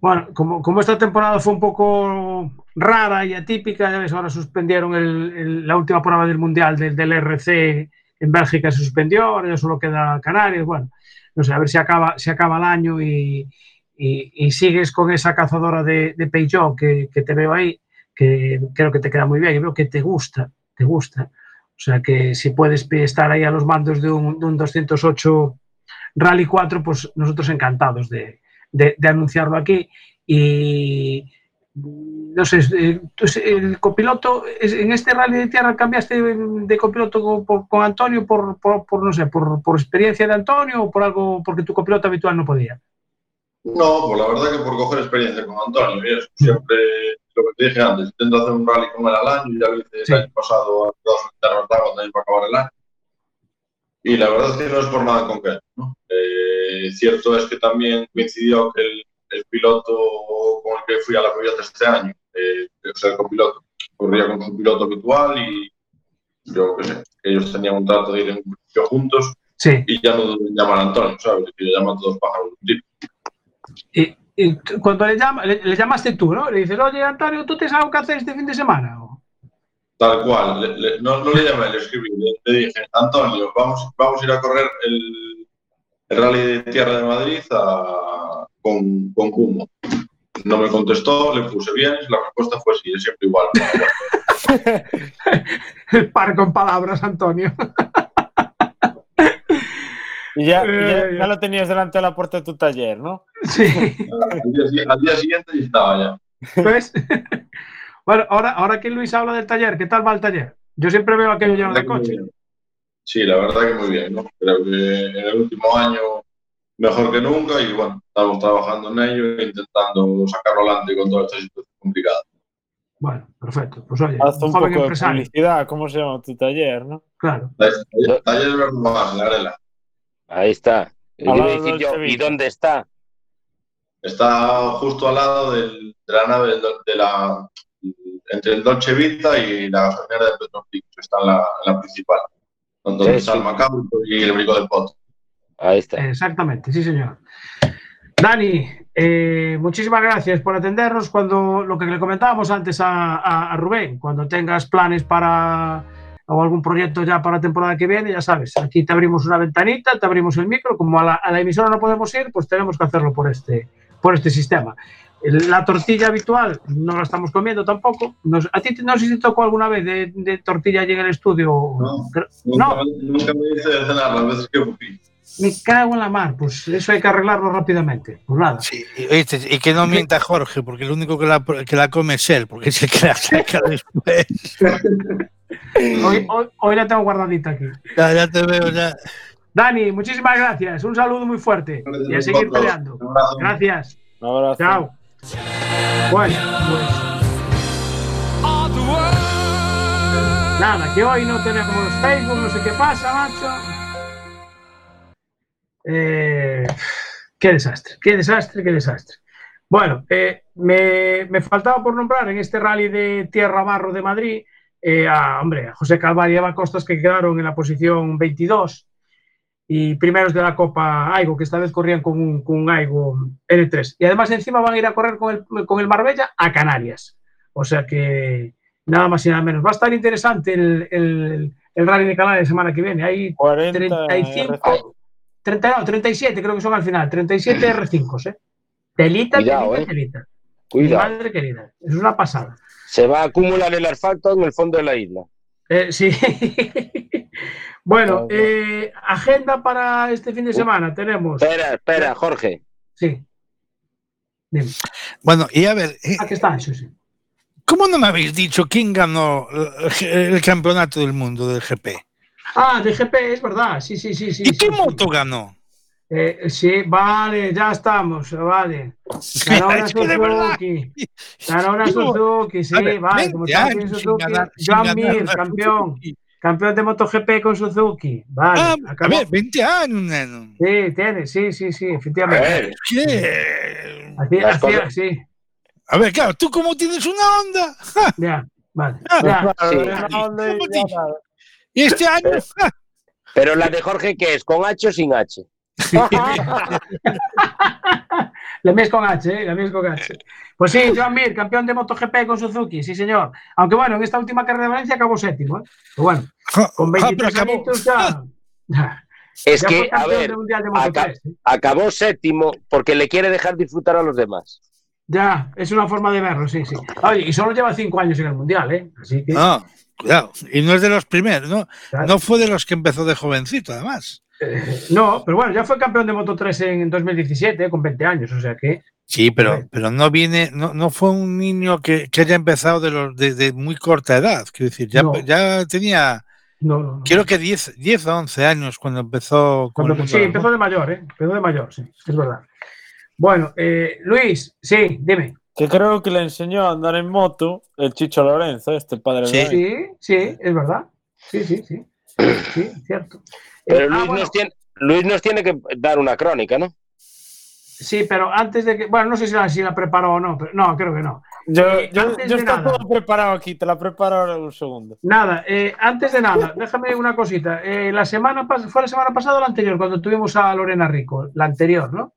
Bueno, como, como esta temporada fue un poco rara y atípica, ya ves, ahora suspendieron el- el- la última prueba del Mundial del, del RC en Bélgica, se suspendió, ahora ya solo queda Canarias, bueno, no sé, a ver si acaba, si acaba el año y, y- y sigues con esa cazadora de, de Peugeot que, que te veo ahí, que creo que te queda muy bien, y veo que te gusta, te gusta. O sea que si puedes estar ahí a los mandos de un, de un 208 Rally 4, pues nosotros encantados de, de- anunciarlo aquí. Y no sé, eh, tú, el copiloto, en este rally de tierra cambiaste de copiloto con, por- con Antonio por, por, por, no sé, por, por experiencia de Antonio o por algo, porque tu copiloto habitual no podía. No, pues la verdad que por coger experiencia con Antonio y eso. Siempre, lo que te dije antes, intento hacer un rally con él al año, ya lo hice Sí. el año pasado a dos agua también para acabar el año. Y la verdad es que no es por nada concreto. ¿no? Eh, cierto es que también coincidió que el, el piloto con el que fui a la Coyote este año, eh, o sea, el copiloto, corría con su piloto habitual y yo qué sé, ellos tenían un trato de ir en principio juntos Sí. y ya no llamar a Antonio, ¿sabes? Que llaman todos pájaros de un tiro. Y, y cuando le, llama, le, le llamaste tú, ¿no? Le dices, oye, Antonio, ¿tú tienes algo que hacer este fin de semana? O- Tal cual, le- le- no, no le llamé, le escribí, le, le dije, Antonio, vamos, vamos a ir a correr el, el Rally de Tierra de Madrid a, con, con Kumo. No me contestó, le puse bien, la respuesta fue sí, es siempre igual. El par con palabras, Antonio. Y ya, Eh, ya lo tenías delante de la puerta de tu taller, ¿no? Sí. al, día, al día siguiente ya estaba ya. ¿Ves? bueno, ahora, ahora que Luis habla del taller, ¿qué tal va el taller? Yo siempre veo aquello lleno de coche. Sí, la verdad que muy bien, ¿no? Creo que en el último año mejor que nunca y bueno, estamos trabajando en ello e intentando sacarlo adelante con toda esta situación complicada. Bueno, perfecto. Pues oye, Haz un joven poco de empresario. publicidad, ¿cómo se llama tu taller, no? Claro. Taller taller de Verdugas, la Arela. Ahí está. Decir yo. ¿y dónde está? Está justo al lado del- de la nave del- de la entre el Dolce Vita y la gasolinera de Petropic, que está en la, en la principal, donde Sí, está sí. el Macabro y el Brico del Pot. Ahí está. Exactamente, sí, señor. Dani, eh, muchísimas gracias por atendernos. Cuando lo que le comentábamos antes a, a- a Rubén, cuando tengas planes para o algún proyecto ya para la temporada que viene, ya sabes, aquí te abrimos una ventanita, te abrimos el micro. Como a la, a la emisora no podemos ir, pues tenemos que hacerlo por este, por este sistema. La tortilla habitual no la estamos comiendo tampoco. Nos- ¿A ti no sé si te tocó alguna vez de, de tortilla allí en el estudio? No. Nunca, No. me- nunca me dice de cenar las veces que fui. Me cago en la mar, pues eso hay que arreglarlo rápidamente. Pues nada. Sí, y, oíste, y que no mienta Jorge, porque el único que la, que la come es él, porque es el que la saca después. Hoy, hoy, hoy la tengo guardadita aquí. Ya, ya te veo, ya. Dani, muchísimas gracias. Un saludo muy fuerte. Y a seguir Vosotros. peleando. Gracias. Un abrazo. Chao. Bueno, pues nada, que hoy no tenemos Facebook, no sé qué pasa, macho. Eh, qué desastre, qué desastre, qué desastre. Bueno, eh, me, me faltaba por nombrar en este rally de Tierra Barro de Madrid eh, a, hombre, a José Calvario y Eva Costas que quedaron en la posición 22 y primeros de la Copa Aigo, que esta vez corrían con un, con un Aigo L3. Y además encima van a ir a correr con el, con el Marbella a Canarias. O sea que nada más y nada menos. Va a estar interesante el, el, el rally de Canarias la semana que viene. Hay 40 35, 30, no, 37 creo que son al final, 37 R5, ¿eh? Telita, Cuidado, telita, eh. telita. Mi Cuidado. madre querida, es una pasada. Se va a acumular el asfalto en el fondo de la isla. Eh, sí. bueno, eh, agenda para este fin de semana tenemos. Espera, espera, Jorge. Sí. Dime. Bueno, y a ver, eh, Aquí está, eso sí. ¿cómo no me habéis dicho quién ganó el, el campeonato del mundo del GP? Ah, de GP, es verdad. Sí, sí, sí, sí. ¿Y sí, qué sí. moto ganó? Eh, sí, vale, ya estamos, vale. Ganó una Es verdad, Suzuki. Ganó una Suzuki, sí, a ver, vale. 20 Como años sin Suzuki. ganar- Joan Mir, una campeón. Suzuki. Campeón de MotoGP con Suzuki. Vale. Ah, a ver, 20 años, neno. Sí, tiene, sí, sí, sí, A efectivamente. ver, ¿Qué? Así, así, así. A ver, claro, tú como tienes una onda. ¡ja! Ya, vale. Ah, Ya. Sí. No, no, ¿Cómo ya. Y este año, ¡ja! pero la de Jorge, ¿qué es? ¿Con H o sin H? La mía es con H, ¿eh? La mía es con H. Pues sí, Joan Mir, campeón de MotoGP con Suzuki, sí, señor. Aunque bueno, en esta última carrera de Valencia acabó séptimo, ¿eh? Pero bueno, con Ah, pero 23 acabó. añitos ya. Es ya que, a ver, del Mundial de Moto acá- 3, ¿eh? acabó séptimo porque le quiere dejar disfrutar a los demás. Ya, es una forma de verlo, sí, sí. Oye, y solo lleva cinco años en el Mundial, ¿eh? Así que. No, cuidado. Y no es de los primeros, ¿no? Claro. No fue de los que empezó de jovencito, además. eh, no, pero bueno, ya fue campeón de Moto 3 en 2017, ¿eh? con 20 años, o sea que. Sí, pero, pero no viene, no, no fue un niño que, que haya empezado de, los, de, de muy corta edad. Quiero decir, ya, No. ya tenía, No, no. no. creo que 10, 10 o 11 años cuando empezó con Cuando- sí, empezó de mayor, ¿eh? Empezó de mayor, sí, es verdad. Bueno, eh, Luis, sí, dime. Que creo que le enseñó a andar en moto el Chicho Lorenzo, este padre Sí. de. Sí, sí, es verdad. Sí, sí, sí. Sí, cierto. Pero Eh, ah, Luis, bueno, nos tiene, Luis nos tiene que dar una crónica, ¿no? Sí, pero antes de que. Bueno, no sé si la, si la preparó o no, pero no, creo que no. Yo, Eh, yo, yo está todo preparado aquí, te la preparo ahora en un segundo. Nada, eh, antes de nada, déjame una cosita. Eh, la semana fue la semana pasada o la anterior, cuando tuvimos a Lorena Rico, la anterior, ¿no?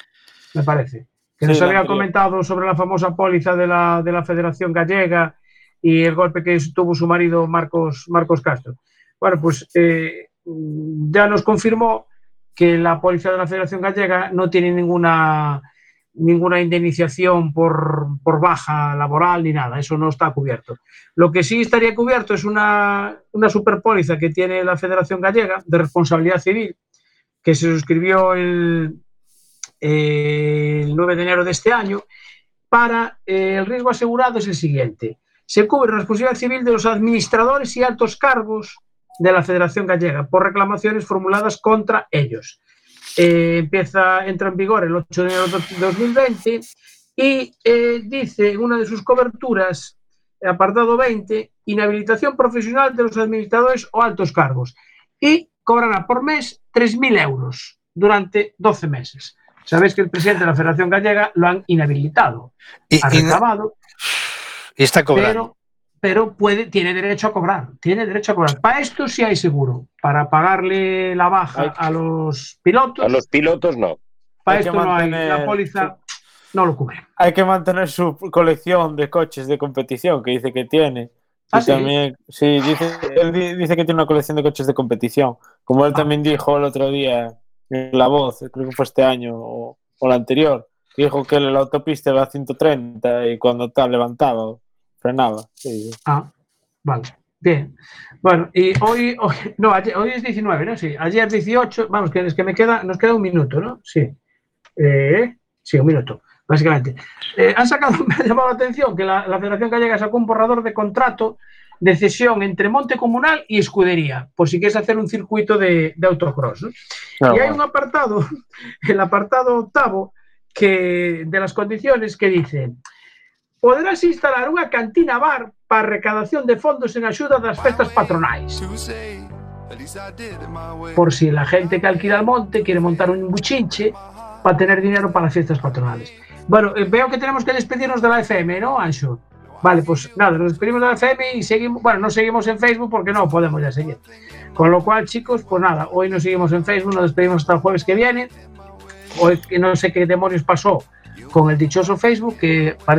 Me parece. Que Sí, nos había comentado sobre la famosa póliza de la, de la Federación Gallega y el golpe que tuvo su marido Marcos, Marcos Castro. Bueno, pues eh, ya nos confirmó que la póliza de la Federación Gallega no tiene ninguna ninguna indemnización por, por baja laboral ni nada, eso no está cubierto. Lo que sí estaría cubierto es una, una superpóliza que tiene la Federación Gallega de Responsabilidad Civil, que se suscribió el, eh, el 9 de enero de este año, para eh, el riesgo asegurado es el siguiente. Se cubre la responsabilidad civil de los administradores y altos cargos de la Federación Gallega por reclamaciones formuladas contra ellos. Eh, empieza, entra en vigor el 8 de enero de 2020 y eh, dice en una de sus coberturas, apartado 20, inhabilitación profesional de los administradores o altos cargos. Y cobrará por mes 3.000 euros durante 12 meses. Sabéis que el presidente de la Federación Gallega lo han inhabilitado. Y, Ha y no- reclamado, y está cobrando. pero, pero puede, tiene derecho a cobrar. Tiene derecho a cobrar. Para esto sí hay seguro. Para pagarle la baja Hay- a los pilotos, A los pilotos no. para hay que esto no hay. mantener- La póliza no lo cubre. Hay que mantener su colección de coches de competición que dice que tiene. ¿Ah, Y sí? también, sí, dice, él di- dice que tiene una colección de coches de competición. Como él Ah. también dijo el otro día en La Voz, creo que fue este año o, o el anterior, dijo que la autopista iba a 130 y cuando tal levantaba, frenaba. Ah, vale. Bien. Bueno, y hoy, hoy, no, ayer- hoy es 19, ¿no? Sí, ayer 18, vamos, que es que me queda, nos queda un minuto, ¿no? Sí. Eh, sí, un minuto, básicamente. Eh, han sacado, me ha llamado la atención que la, la Federación Gallega sacó un borrador de contrato de cesión entre monte comunal e escudería, por si queres hacer un circuito de, de autocross. ¿no? Claro. E hai un apartado, el apartado octavo, que de las condiciones que dice poderás instalar unha cantina bar para recadación de fondos en axuda das festas patronais. Por si la gente que alquila el monte quiere montar un buchinche para tener dinero para las fiestas patronales. Bueno, eh, veo que tenemos que despedirnos de la FM, ¿no, Anxo? Vale, pues nada, nos despedimos de la FM y seguimos, bueno, no seguimos en Facebook porque no podemos ya seguir. Con lo cual, chicos, pues nada, hoy nos seguimos en Facebook, nos despedimos hasta el jueves que viene. Hoy que no sé qué demonios pasó con el dichoso Facebook, que parece